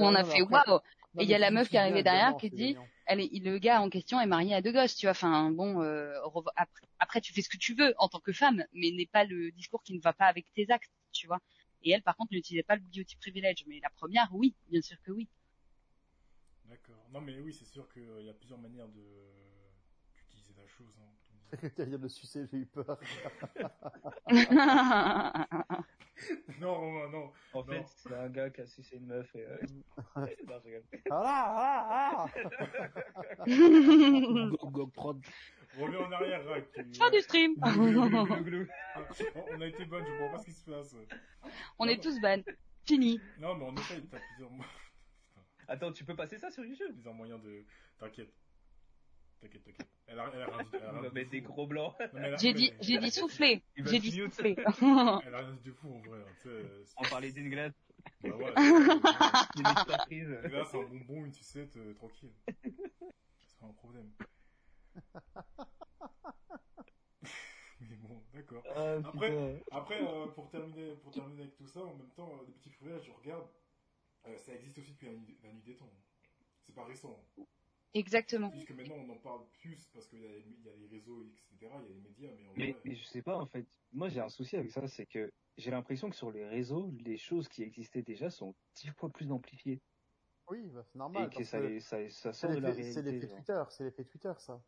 on a fait waouh. Et il y a la meuf qui est arrivée derrière qui c'est dit. Elle est, le gars en question est marié à deux gosses, tu vois. Enfin, bon, euh, après, après, tu fais ce que tu veux en tant que femme, mais n'est pas le discours qui ne va pas avec tes actes, tu vois. Et elle, par contre, n'utilisait pas le beauty privilege. Mais la première, oui, bien sûr que oui. D'accord. Non, mais oui, c'est sûr qu'il y a plusieurs manières de d'utiliser la chose. Hein. T'as dit de le sucer, j'ai eu peur. (laughs) non, Romain, non. En Non. fait, c'est un gars qui a sucé une meuf et. Euh... (laughs) non, je rigole. Ah là, ah là, Go, go, prod. Reviens en arrière, Rack. tu- Fin du stream. (laughs) (laughs) On a été bonne, je comprends pas ce qui se passe. On est tous ban. Fini. Non, mais en effet, t'as plusieurs, mo- Attends, tu peux passer ça sur YouTube? Plusieurs moyens de. T'inquiète. T'inquiète, t'inquiète. Elle a, elle a rien dit. (laughs) Elle a rien mettre de des gros blancs. J'ai dit, j'ai dit souffler. J'ai dit souffler. Elle a rien dit de fou en vrai. hein, On parlait d'une glace, Bah ouais. d'une surprise. Là, c'est un bonbon, une sucette, euh, tranquille. C'est pas un problème. (laughs) Mais bon, d'accord. Après- Après, euh, pour terminer, pour terminer avec tout ça, en même temps, euh, des petits privilèges, je regarde, euh, ça existe aussi depuis la nuit, la nuit des temps. C'est pas récent. Exactement. Juste que maintenant, on en parle plus parce qu'il y, a les- il y a les réseaux, etc., il y a les médias, mais en Mais, vrai, mais je sais pas, en fait. Moi, j'ai un souci avec ça, c'est que j'ai l'impression que sur les réseaux, les choses qui existaient déjà sont dix fois plus amplifiées. Oui, bah, c'est normal. et que ça, les- ça, ça c'est sort de la l'effet c'est réalité. l'effet. Twitter, c'est l'effet Twitter, ça.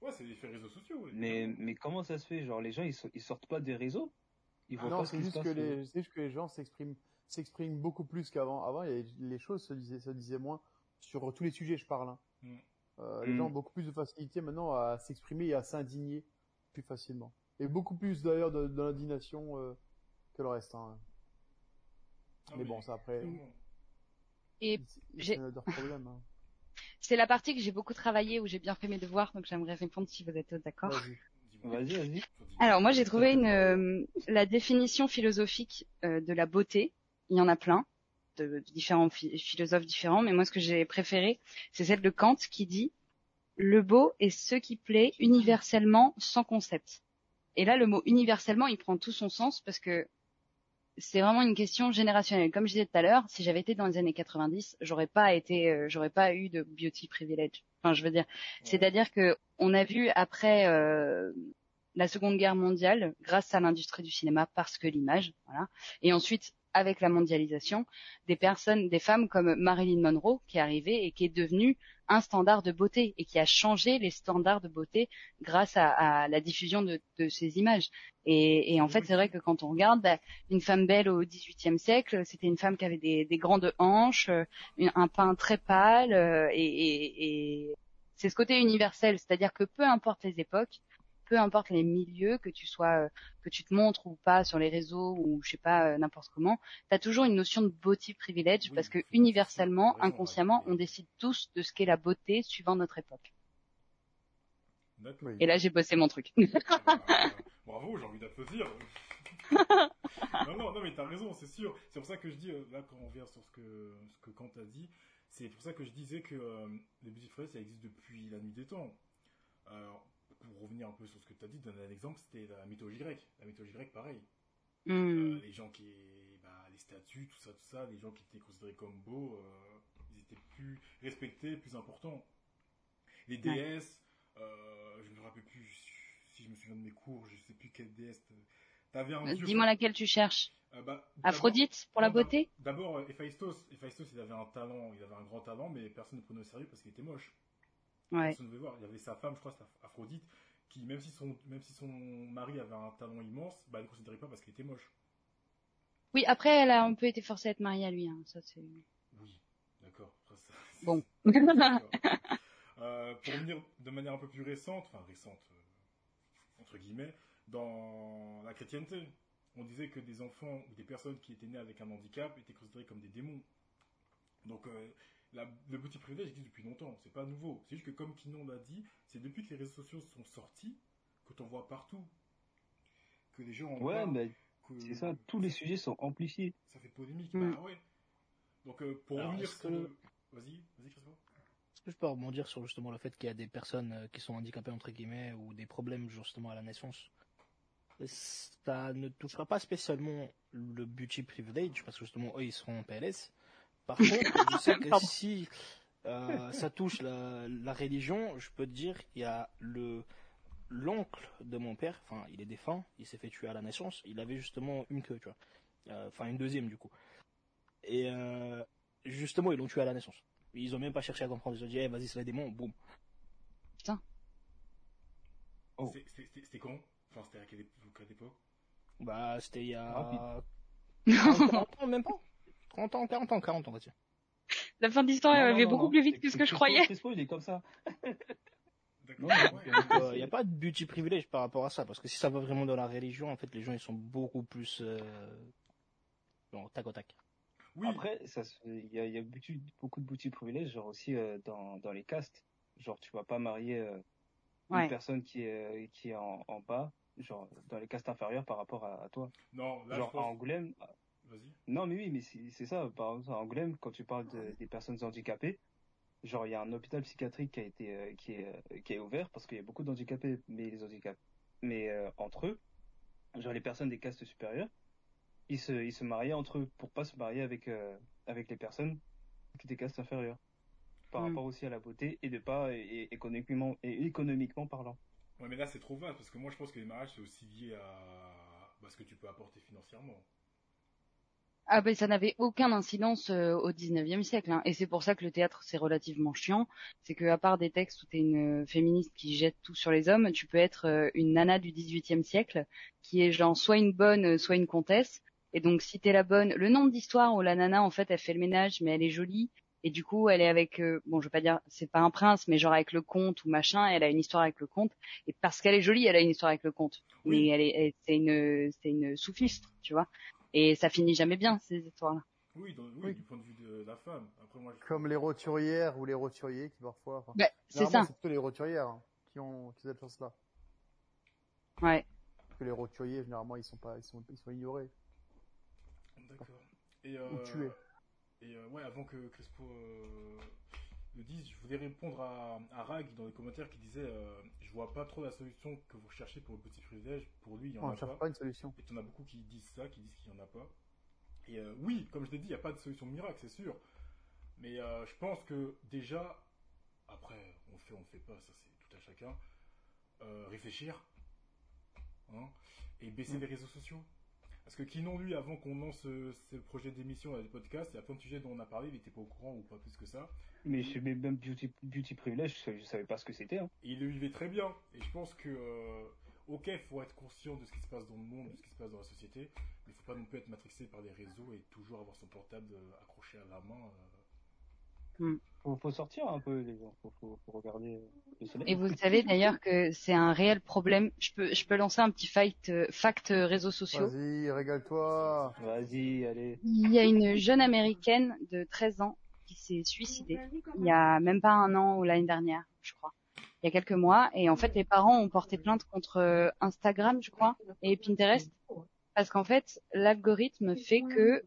Ouais, c'est l'effet réseaux sociaux. ouais. Mais, mais comment ça se fait? Genre, les gens, ils, so- ils sortent pas des réseaux? Ils voient Non, c'est juste que les, juste que les gens s'expriment, s'expriment beaucoup plus qu'avant. Avant, il y avait- les choses se disaient, se disaient moins sur tous les sujets, je parle. hein. Mm. Euh, Les Mm. gens ont beaucoup plus de facilité maintenant à s'exprimer et à s'indigner plus facilement. Et beaucoup plus d'ailleurs de, de l'indignation euh, que le reste. hein. Ah, mais bon, ça après. Et j'ai- problème. hein. C'est la partie que j'ai beaucoup travaillé où j'ai bien fait mes devoirs, donc j'aimerais répondre si vous êtes d'accord. Vas-y. Vas-y. Alors moi j'ai trouvé une euh, la définition philosophique euh, de la beauté. Il y en a plein de, différents phi- philosophes différents, mais moi ce que j'ai préféré, c'est celle de Kant qui dit le beau est ce qui plaît universellement sans concept. Et là le mot universellement, il prend tout son sens parce que c'est vraiment une question générationnelle. Comme je disais tout à l'heure, si j'avais été dans les années 90, j'aurais pas été, euh, j'aurais pas eu de beauty privilege. Enfin, je veux dire, c'est-à-dire que on a vu après euh, la Seconde Guerre mondiale, grâce à l'industrie du cinéma, parce que l'image, voilà, et ensuite avec la mondialisation, des personnes, des femmes comme Marilyn Monroe qui est arrivée et qui est devenue un standard de beauté et qui a changé les standards de beauté grâce à, à la diffusion de, de ces images. Et, et en fait, c'est vrai que quand on regarde, bah, une femme belle au XVIIIe siècle, c'était une femme qui avait des, des grandes hanches, euh, un pain très pâle, euh, et, et- et c'est ce côté universel, c'est-à-dire que peu importe les époques, peu importe les milieux, que tu sois, euh, que tu te montres ou pas sur les réseaux ou je sais pas euh, n'importe comment, tu as toujours une notion de beauty privilege Oui, parce que universellement, inconsciemment, ouais. on décide tous de ce qu'est la beauté suivant notre époque. Et là, j'ai bossé mon truc. Bravo, (laughs) j'ai envie d'applaudir. (laughs) non, non, non, mais t'as raison, c'est sûr. C'est pour ça que je dis, euh, là, quand on vient sur ce que, ce que Kant a dit, c'est pour ça que je disais que euh, les beauty privilege, ça existe depuis la nuit des temps. Alors, pour revenir un peu sur ce que tu as dit, donner un exemple, c'était la mythologie grecque. La mythologie grecque, pareil. Hmm. Euh, les gens qui, bah, les statues, tout ça, tout ça, les gens qui étaient considérés comme beaux, euh, ils étaient plus respectés, plus importants. Les déesses, euh, je me rappelle plus si je me souviens de mes cours, je sais plus quelle déesse. T'avais un dieu. Dis-moi laquelle tu cherches. Euh, bah, Aphrodite pour la non, beauté? D'abord, Héphaïstos. Héphaïstos, il avait un talent, il avait un grand talent, mais personne ne prenait au sérieux parce qu'il était moche. Ouais. Personne ne voir. Il y avait sa femme, je crois, Aphrodite, qui, même si son, même si son mari avait un talent immense, bah, elle ne considérait pas parce qu'il était moche. Oui, après, elle a un peu été forcée à être mariée à lui. Hein. Ça, c'est... Oui, d'accord. Bon. (laughs) Euh, pour revenir de manière un peu plus récente, enfin récente, euh, entre guillemets, dans la chrétienté, on disait que des enfants ou des personnes qui étaient nées avec un handicap étaient considérés comme des démons. Donc euh, la- le petit privilège existe depuis longtemps, c'est pas nouveau. C'est juste que comme Kinon l'a dit, c'est depuis que les réseaux sociaux sont sortis que t'en vois partout. Que les gens en Ouais, parlent, mais que c'est ça, tous les sujets sont amplifiés. ça fait polémique. Mm. Bah ouais. Donc euh, pour Alors, revenir sur... le- Vas-y, vas-y Christophe. Est-ce que je peux rebondir sur justement le fait qu'il y a des personnes euh, qui sont handicapées entre guillemets ou des problèmes justement à la naissance? Ça ne touchera pas spécialement le beauty privilege parce que justement eux ils seront en PLS. Par contre, je sais que si euh, ça touche la, la religion, je peux te dire qu'il y a le l'oncle de mon père, enfin il est défunt, il s'est fait tuer à la naissance, il avait justement une queue, tu vois, Euh, enfin une deuxième du coup. Et euh, justement ils l'ont tué à la naissance. Ils ont même pas cherché à comprendre. Ils ont dit, eh, vas-y, c'est les démons, boum. Oh. C'est- c'est- C'était quand? Enfin, c'était à quelle époque, Bah, c'était il y a. Rapide. 40 ans, même pas. 30 ans, 40 ans, 40 ans, on va dire. La fin de l'histoire Non, elle non, avait non, beaucoup non. plus vite que ce que je croyais. Crispo, il est comme ça. Non, Il n'y a pas de beauty privilège par rapport à ça. Parce que si ça va vraiment dans la religion, en fait, les gens, ils sont beaucoup plus. Euh... Bon, tac au tac. Oui, Après, il y a, il y a beaucoup, beaucoup de boutiques privilèges, genre aussi euh, dans, dans les castes. Genre, tu vas pas marier euh, Ouais. une personne qui est, qui est en, en bas, genre dans les castes inférieures par rapport à, à toi. non, là, genre je à. Angoulême, Vas-y. non mais oui, mais c'est c'est ça. Par exemple, à Angoulême, quand tu parles de- des personnes handicapées, genre il y a un hôpital psychiatrique qui a été euh, qui est euh, qui est ouvert parce qu'il y a beaucoup d'handicapés, mais les handicaps, mais euh, entre eux, genre les personnes des castes supérieures, ils se ils se mariaient entre eux pour pas se marier avec euh, avec les personnes des castes inférieures. par Mm. rapport aussi à la beauté et de pas et, et économiquement et économiquement parlant. Ouais, mais là, c'est trop vaste, parce que moi, je pense que les mariages, c'est aussi lié à bah, ce que tu peux apporter financièrement. Ah ben ça n'avait aucune incidence euh, au 19e siècle hein. et c'est pour ça que le théâtre c'est relativement chiant, c'est que à part des textes où t'es une euh, féministe qui jette tout sur les hommes, tu peux être euh, une nana du 18e siècle qui est genre soit une bonne euh, soit une comtesse et donc si t'es la bonne, le nombre d'histoires où la nana en fait elle fait le ménage mais elle est jolie et du coup elle est avec euh, bon je veux pas dire c'est pas un prince mais genre avec le comte ou machin, elle a une histoire avec le comte et parce qu'elle est jolie, elle a une histoire avec le comte. Oui. Mais elle est c'est une c'est une soufistre, tu vois. Et ça finit jamais bien ces histoires-là. Oui, dans- oui, Oui. du point de vue de la femme. Après, moi, je- Comme les roturières ou les roturiers qui parfois. enfin, Bah, c'est généralement, ça. C'est plutôt les roturières hein, qui ont qui ont cette chance-là. Ouais. Parce que les roturiers généralement ils sont pas ils sont ils sont ignorés. D'accord. Et, euh, Ou tuer. Et euh, ouais, avant que Crespo euh, le dise, je voulais répondre à, à Rag dans les commentaires qui disait euh, Je vois pas trop la solution que vous recherchez pour le petit privilège. Pour lui, il y en On a cherche pas. pas une solution. Et en as beaucoup qui disent ça, qui disent qu'il n'y en a pas. Et euh, oui, comme je l'ai dit, il n'y a pas de solution miracle, c'est sûr. Mais euh, je pense que déjà, après, on fait, on fait pas, ça c'est tout à chacun, réfléchir. Hein, et baisser Mm. les réseaux sociaux. Parce que Kinon, lui, avant qu'on lance euh, ce projet d'émission, là, du podcast, il y a plein de sujets dont on a parlé, il n'était pas au courant ou pas plus que ça. Mais même Beauty, Beauty Privilege, je, savais- je savais pas ce que c'était. Hein. Il le vivait très bien. Et je pense que, euh, ok, il faut être conscient de ce qui se passe dans le monde, de ce qui se passe dans la société, mais il faut pas non plus être matrixé par les réseaux et toujours avoir son portable euh, accroché à la main. euh. Faut, faut sortir un peu les gens, faut, faut, faut regarder le soleil. Et vous savez d'ailleurs que c'est un réel problème. Je peux, je peux lancer un petit fight, euh, fact euh, réseaux sociaux. Vas-y, régale-toi. Vas-y, allez. Il y a une jeune américaine de 13 ans qui s'est suicidée il y a même pas un an ou l'année dernière, je crois. Il y a quelques mois. Et en fait, les parents ont porté plainte contre euh, Instagram, je crois, et Pinterest. Parce qu'en fait, l'algorithme fait que...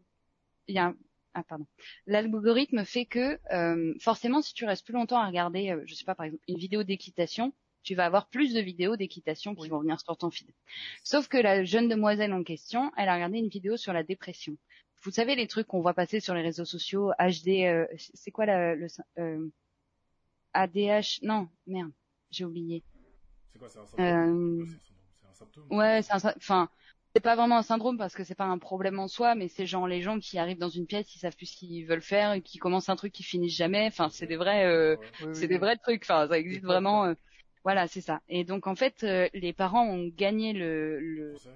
Il y a un- Ah, pardon. L'algorithme fait que, euh, forcément, si tu restes plus longtemps à regarder, euh, je sais pas, par exemple, une vidéo d'équitation, tu vas avoir plus de vidéos d'équitation qui vont venir sur ton feed. Sauf que la jeune demoiselle en question, elle a regardé une vidéo sur la dépression. Vous savez les trucs qu'on voit passer sur les réseaux sociaux, HD, euh, c'est quoi la, le euh, ADH Non, merde, j'ai oublié. C'est quoi, c'est un symptôme? Euh, Ouais, c'est un enfin, c'est pas vraiment un syndrome parce que c'est pas un problème en soi, mais c'est genre les gens qui arrivent dans une pièce, ils savent plus ce qu'ils veulent faire, et qui commencent un truc qui finit jamais. Enfin, c'est des vrais, euh, Ouais. Oui, oui, c'est des vrais trucs. Enfin, ça existe vraiment. euh, voilà, c'est ça. Et donc en fait, euh, les parents ont gagné le, le, Procès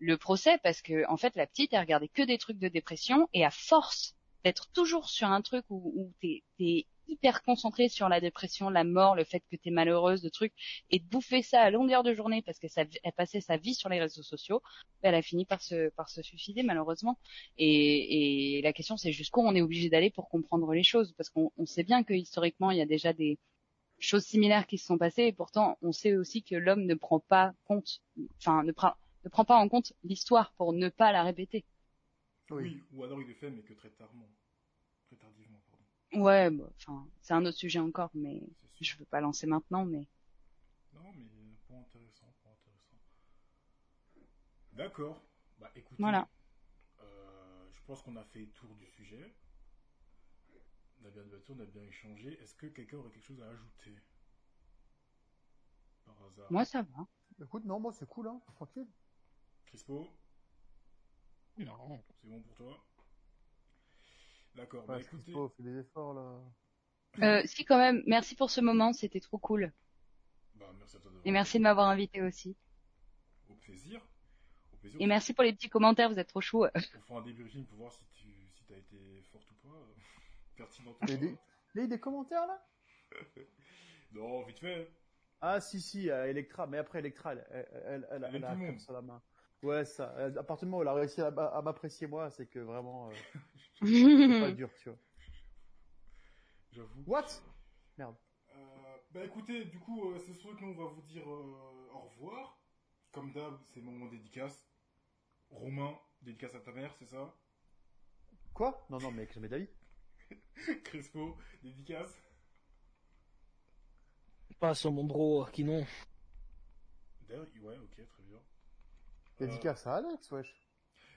le procès parce que en fait la petite elle regardait que des trucs de dépression et à force d'être toujours sur un truc où, où t'es es hyper concentré sur la dépression, la mort, le fait que t'es malheureuse, de trucs et de bouffer ça à longueur de journée parce que ça elle passait sa vie sur les réseaux sociaux, ben, elle a fini par se par se suicider malheureusement. Et, et la question c'est jusqu'où on est obligé d'aller pour comprendre les choses parce qu'on on sait bien que historiquement il y a déjà des choses similaires qui se sont passées et pourtant on sait aussi que l'homme ne prend pas compte, enfin ne prend ne prend pas en compte l'histoire pour ne pas la répéter. Oui. Oui, ou alors il est fait, mais que très tardivement. Très tardivement, pardon. Ouais, bah, enfin, c'est un autre sujet encore, mais je veux pas lancer maintenant, mais Non, mais point intéressant, point intéressant. D'accord. Bah écoutez, Voilà. euh, je pense qu'on a fait le tour du sujet. On a bien débattu, on a bien échangé. Est-ce que quelqu'un aurait quelque chose à ajouter? Par hasard. moi ça va. Écoute, non, moi c'est cool, hein, tranquille. Crispo, Non. c'est bon pour toi? D'accord. bah écoutez, Crispo, fais des efforts là. Euh, si quand même, merci pour ce moment, c'était trop cool. bah, merci à toi Et merci de m'avoir invité aussi. Au plaisir. Au plaisir. Et merci pour les petits commentaires, vous êtes trop chou. On fera un débriefing pour voir si tu si as été forte ou pas. Pertinente ou Et pas. des- Il y a des commentaires là? (laughs) Non, vite fait. Ah si si, euh, Electra, mais après Electra, elle, elle, elle, elle, Elle est elle a comme ça la main. Ouais, ça. euh, À partir du moment où elle a réussi à, à m'apprécier moi, c'est que vraiment, euh, c'est pas (laughs) dur, tu vois. J'avoue. What? Euh, bah écoutez, du coup, euh, c'est sûr que nous on va vous dire euh, au revoir. Comme d'hab, c'est le moment dédicace. Romain, dédicace à ta mère, c'est ça? Quoi? Non non, mec, jamais d'avis. (laughs) Crespo, dédicace. Pas sur mon bro, qui non. D'ailleurs, ouais, ok, très bien. Dédicace à Alex, wesh.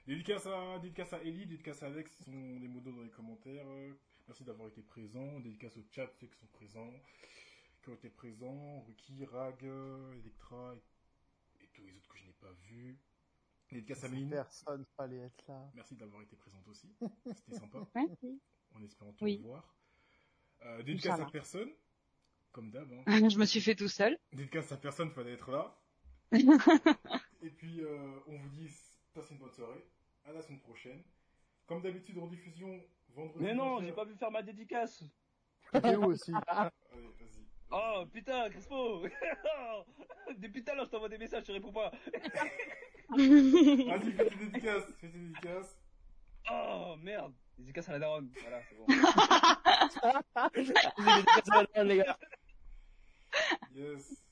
Dédicace à, dédicace à Ellie, dédicace à Alex, ils sont des modos dans les commentaires. euh. Merci d'avoir été présent. Dédicace au chat, ceux qui sont présents, qui ont été présents. Ruki, Rag, Electra et, et tous les autres que je n'ai pas vus. Dédicace à Méline. Personne fallait être là. Merci d'avoir été présente aussi. (laughs) C'était sympa. Merci. En espérant te Oui. revoir. Euh, dédicace à personne. Comme d'hab. Hein. (laughs) je me suis fait tout seul. Dédicace à personne, fallait être là. (laughs) Et puis, euh, on vous dit, passez une bonne soirée. À la semaine prochaine. Comme d'habitude, rediffusion vendredi. Mais non, 20h. j'ai pas pu faire ma dédicace. Et où aussi (laughs) Allez, vas-y. Oh putain, Crespo (laughs) Depuis tout à l'heure, je t'envoie des messages, tu réponds pas. Vas-y, fais tes dédicaces. Fais tes dédicaces. Oh merde Dédicace à la daronne. Voilà, c'est bon. Dédicace à la- les gars. Yes.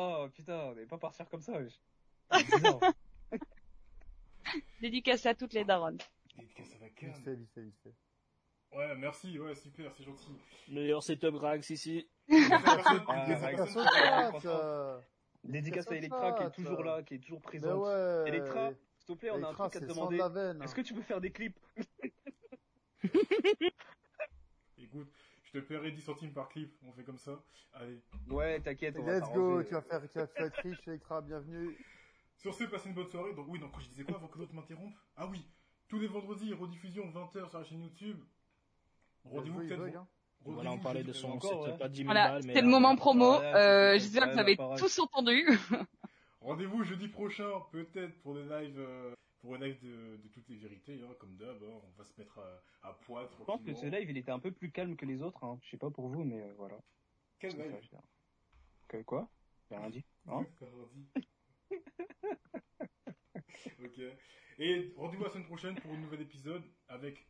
Oh putain, on n'allait pas partir comme ça, bizarre. (laughs) Dédicace à toutes les daronnes. Dédicace à la Vite canne. fait, vite fait, vite fait. Ouais, merci. Ouais, super, c'est gentil. Meilleur setup Rags ici. (laughs) Dédicace à. Ah, Ah, Electra qui est toujours là, qui est toujours présente. ouais. Electra, s'il te plaît, on a un truc à te demander. veine. Est-ce que tu peux faire des clips? (laughs) Écoute, je te paierai 10 centimes par clip. On fait comme ça. Allez. Ouais, t'inquiète, on va Let's go, tu vas faire, tu vas, tu vas être riche, Electra, bienvenue. Sur ce, passez une bonne soirée. Donc oui, donc je disais quoi avant que l'autre m'interrompe? Ah oui, tous les vendredis, rediffusion 20h sur la chaîne YouTube. Rendez-vous peut-être. hein. Voilà, on parlait de son encore, ouais. à 10 000 Voilà, balles. c'était le moment promo. Euh, J'espère que vous avez tous entendu. Rendez-vous jeudi prochain, peut-être pour le live, euh, pour le live de, de toutes les vérités, hein, comme d'hab. hein. on va se mettre à, à. Je pense que ce live, il était un peu plus calme que les autres. Hein. Je sais pas pour vous, mais euh, voilà. Quel ça, live dire. Que quoi? J'ai rien dit. Hein (laughs) ok. Et rendez-vous la semaine prochaine pour un nouvel épisode avec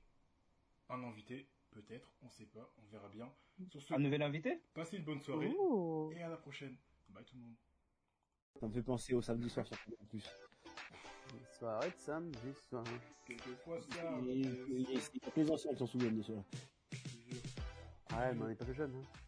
un invité, peut-être, on sait pas, on verra bien. Sur ce, Un nouvel invité? passez une bonne soirée Ouh. et à la prochaine. Bye tout le monde. Ça me fait penser au samedi soir sur en plus. Soirée de samedi soir. Quelquefois ça. Et, et, et, et, les anciens qui s'en souviennent de cela. je te jure. Ouais, mais on est pas que jeunes, hein.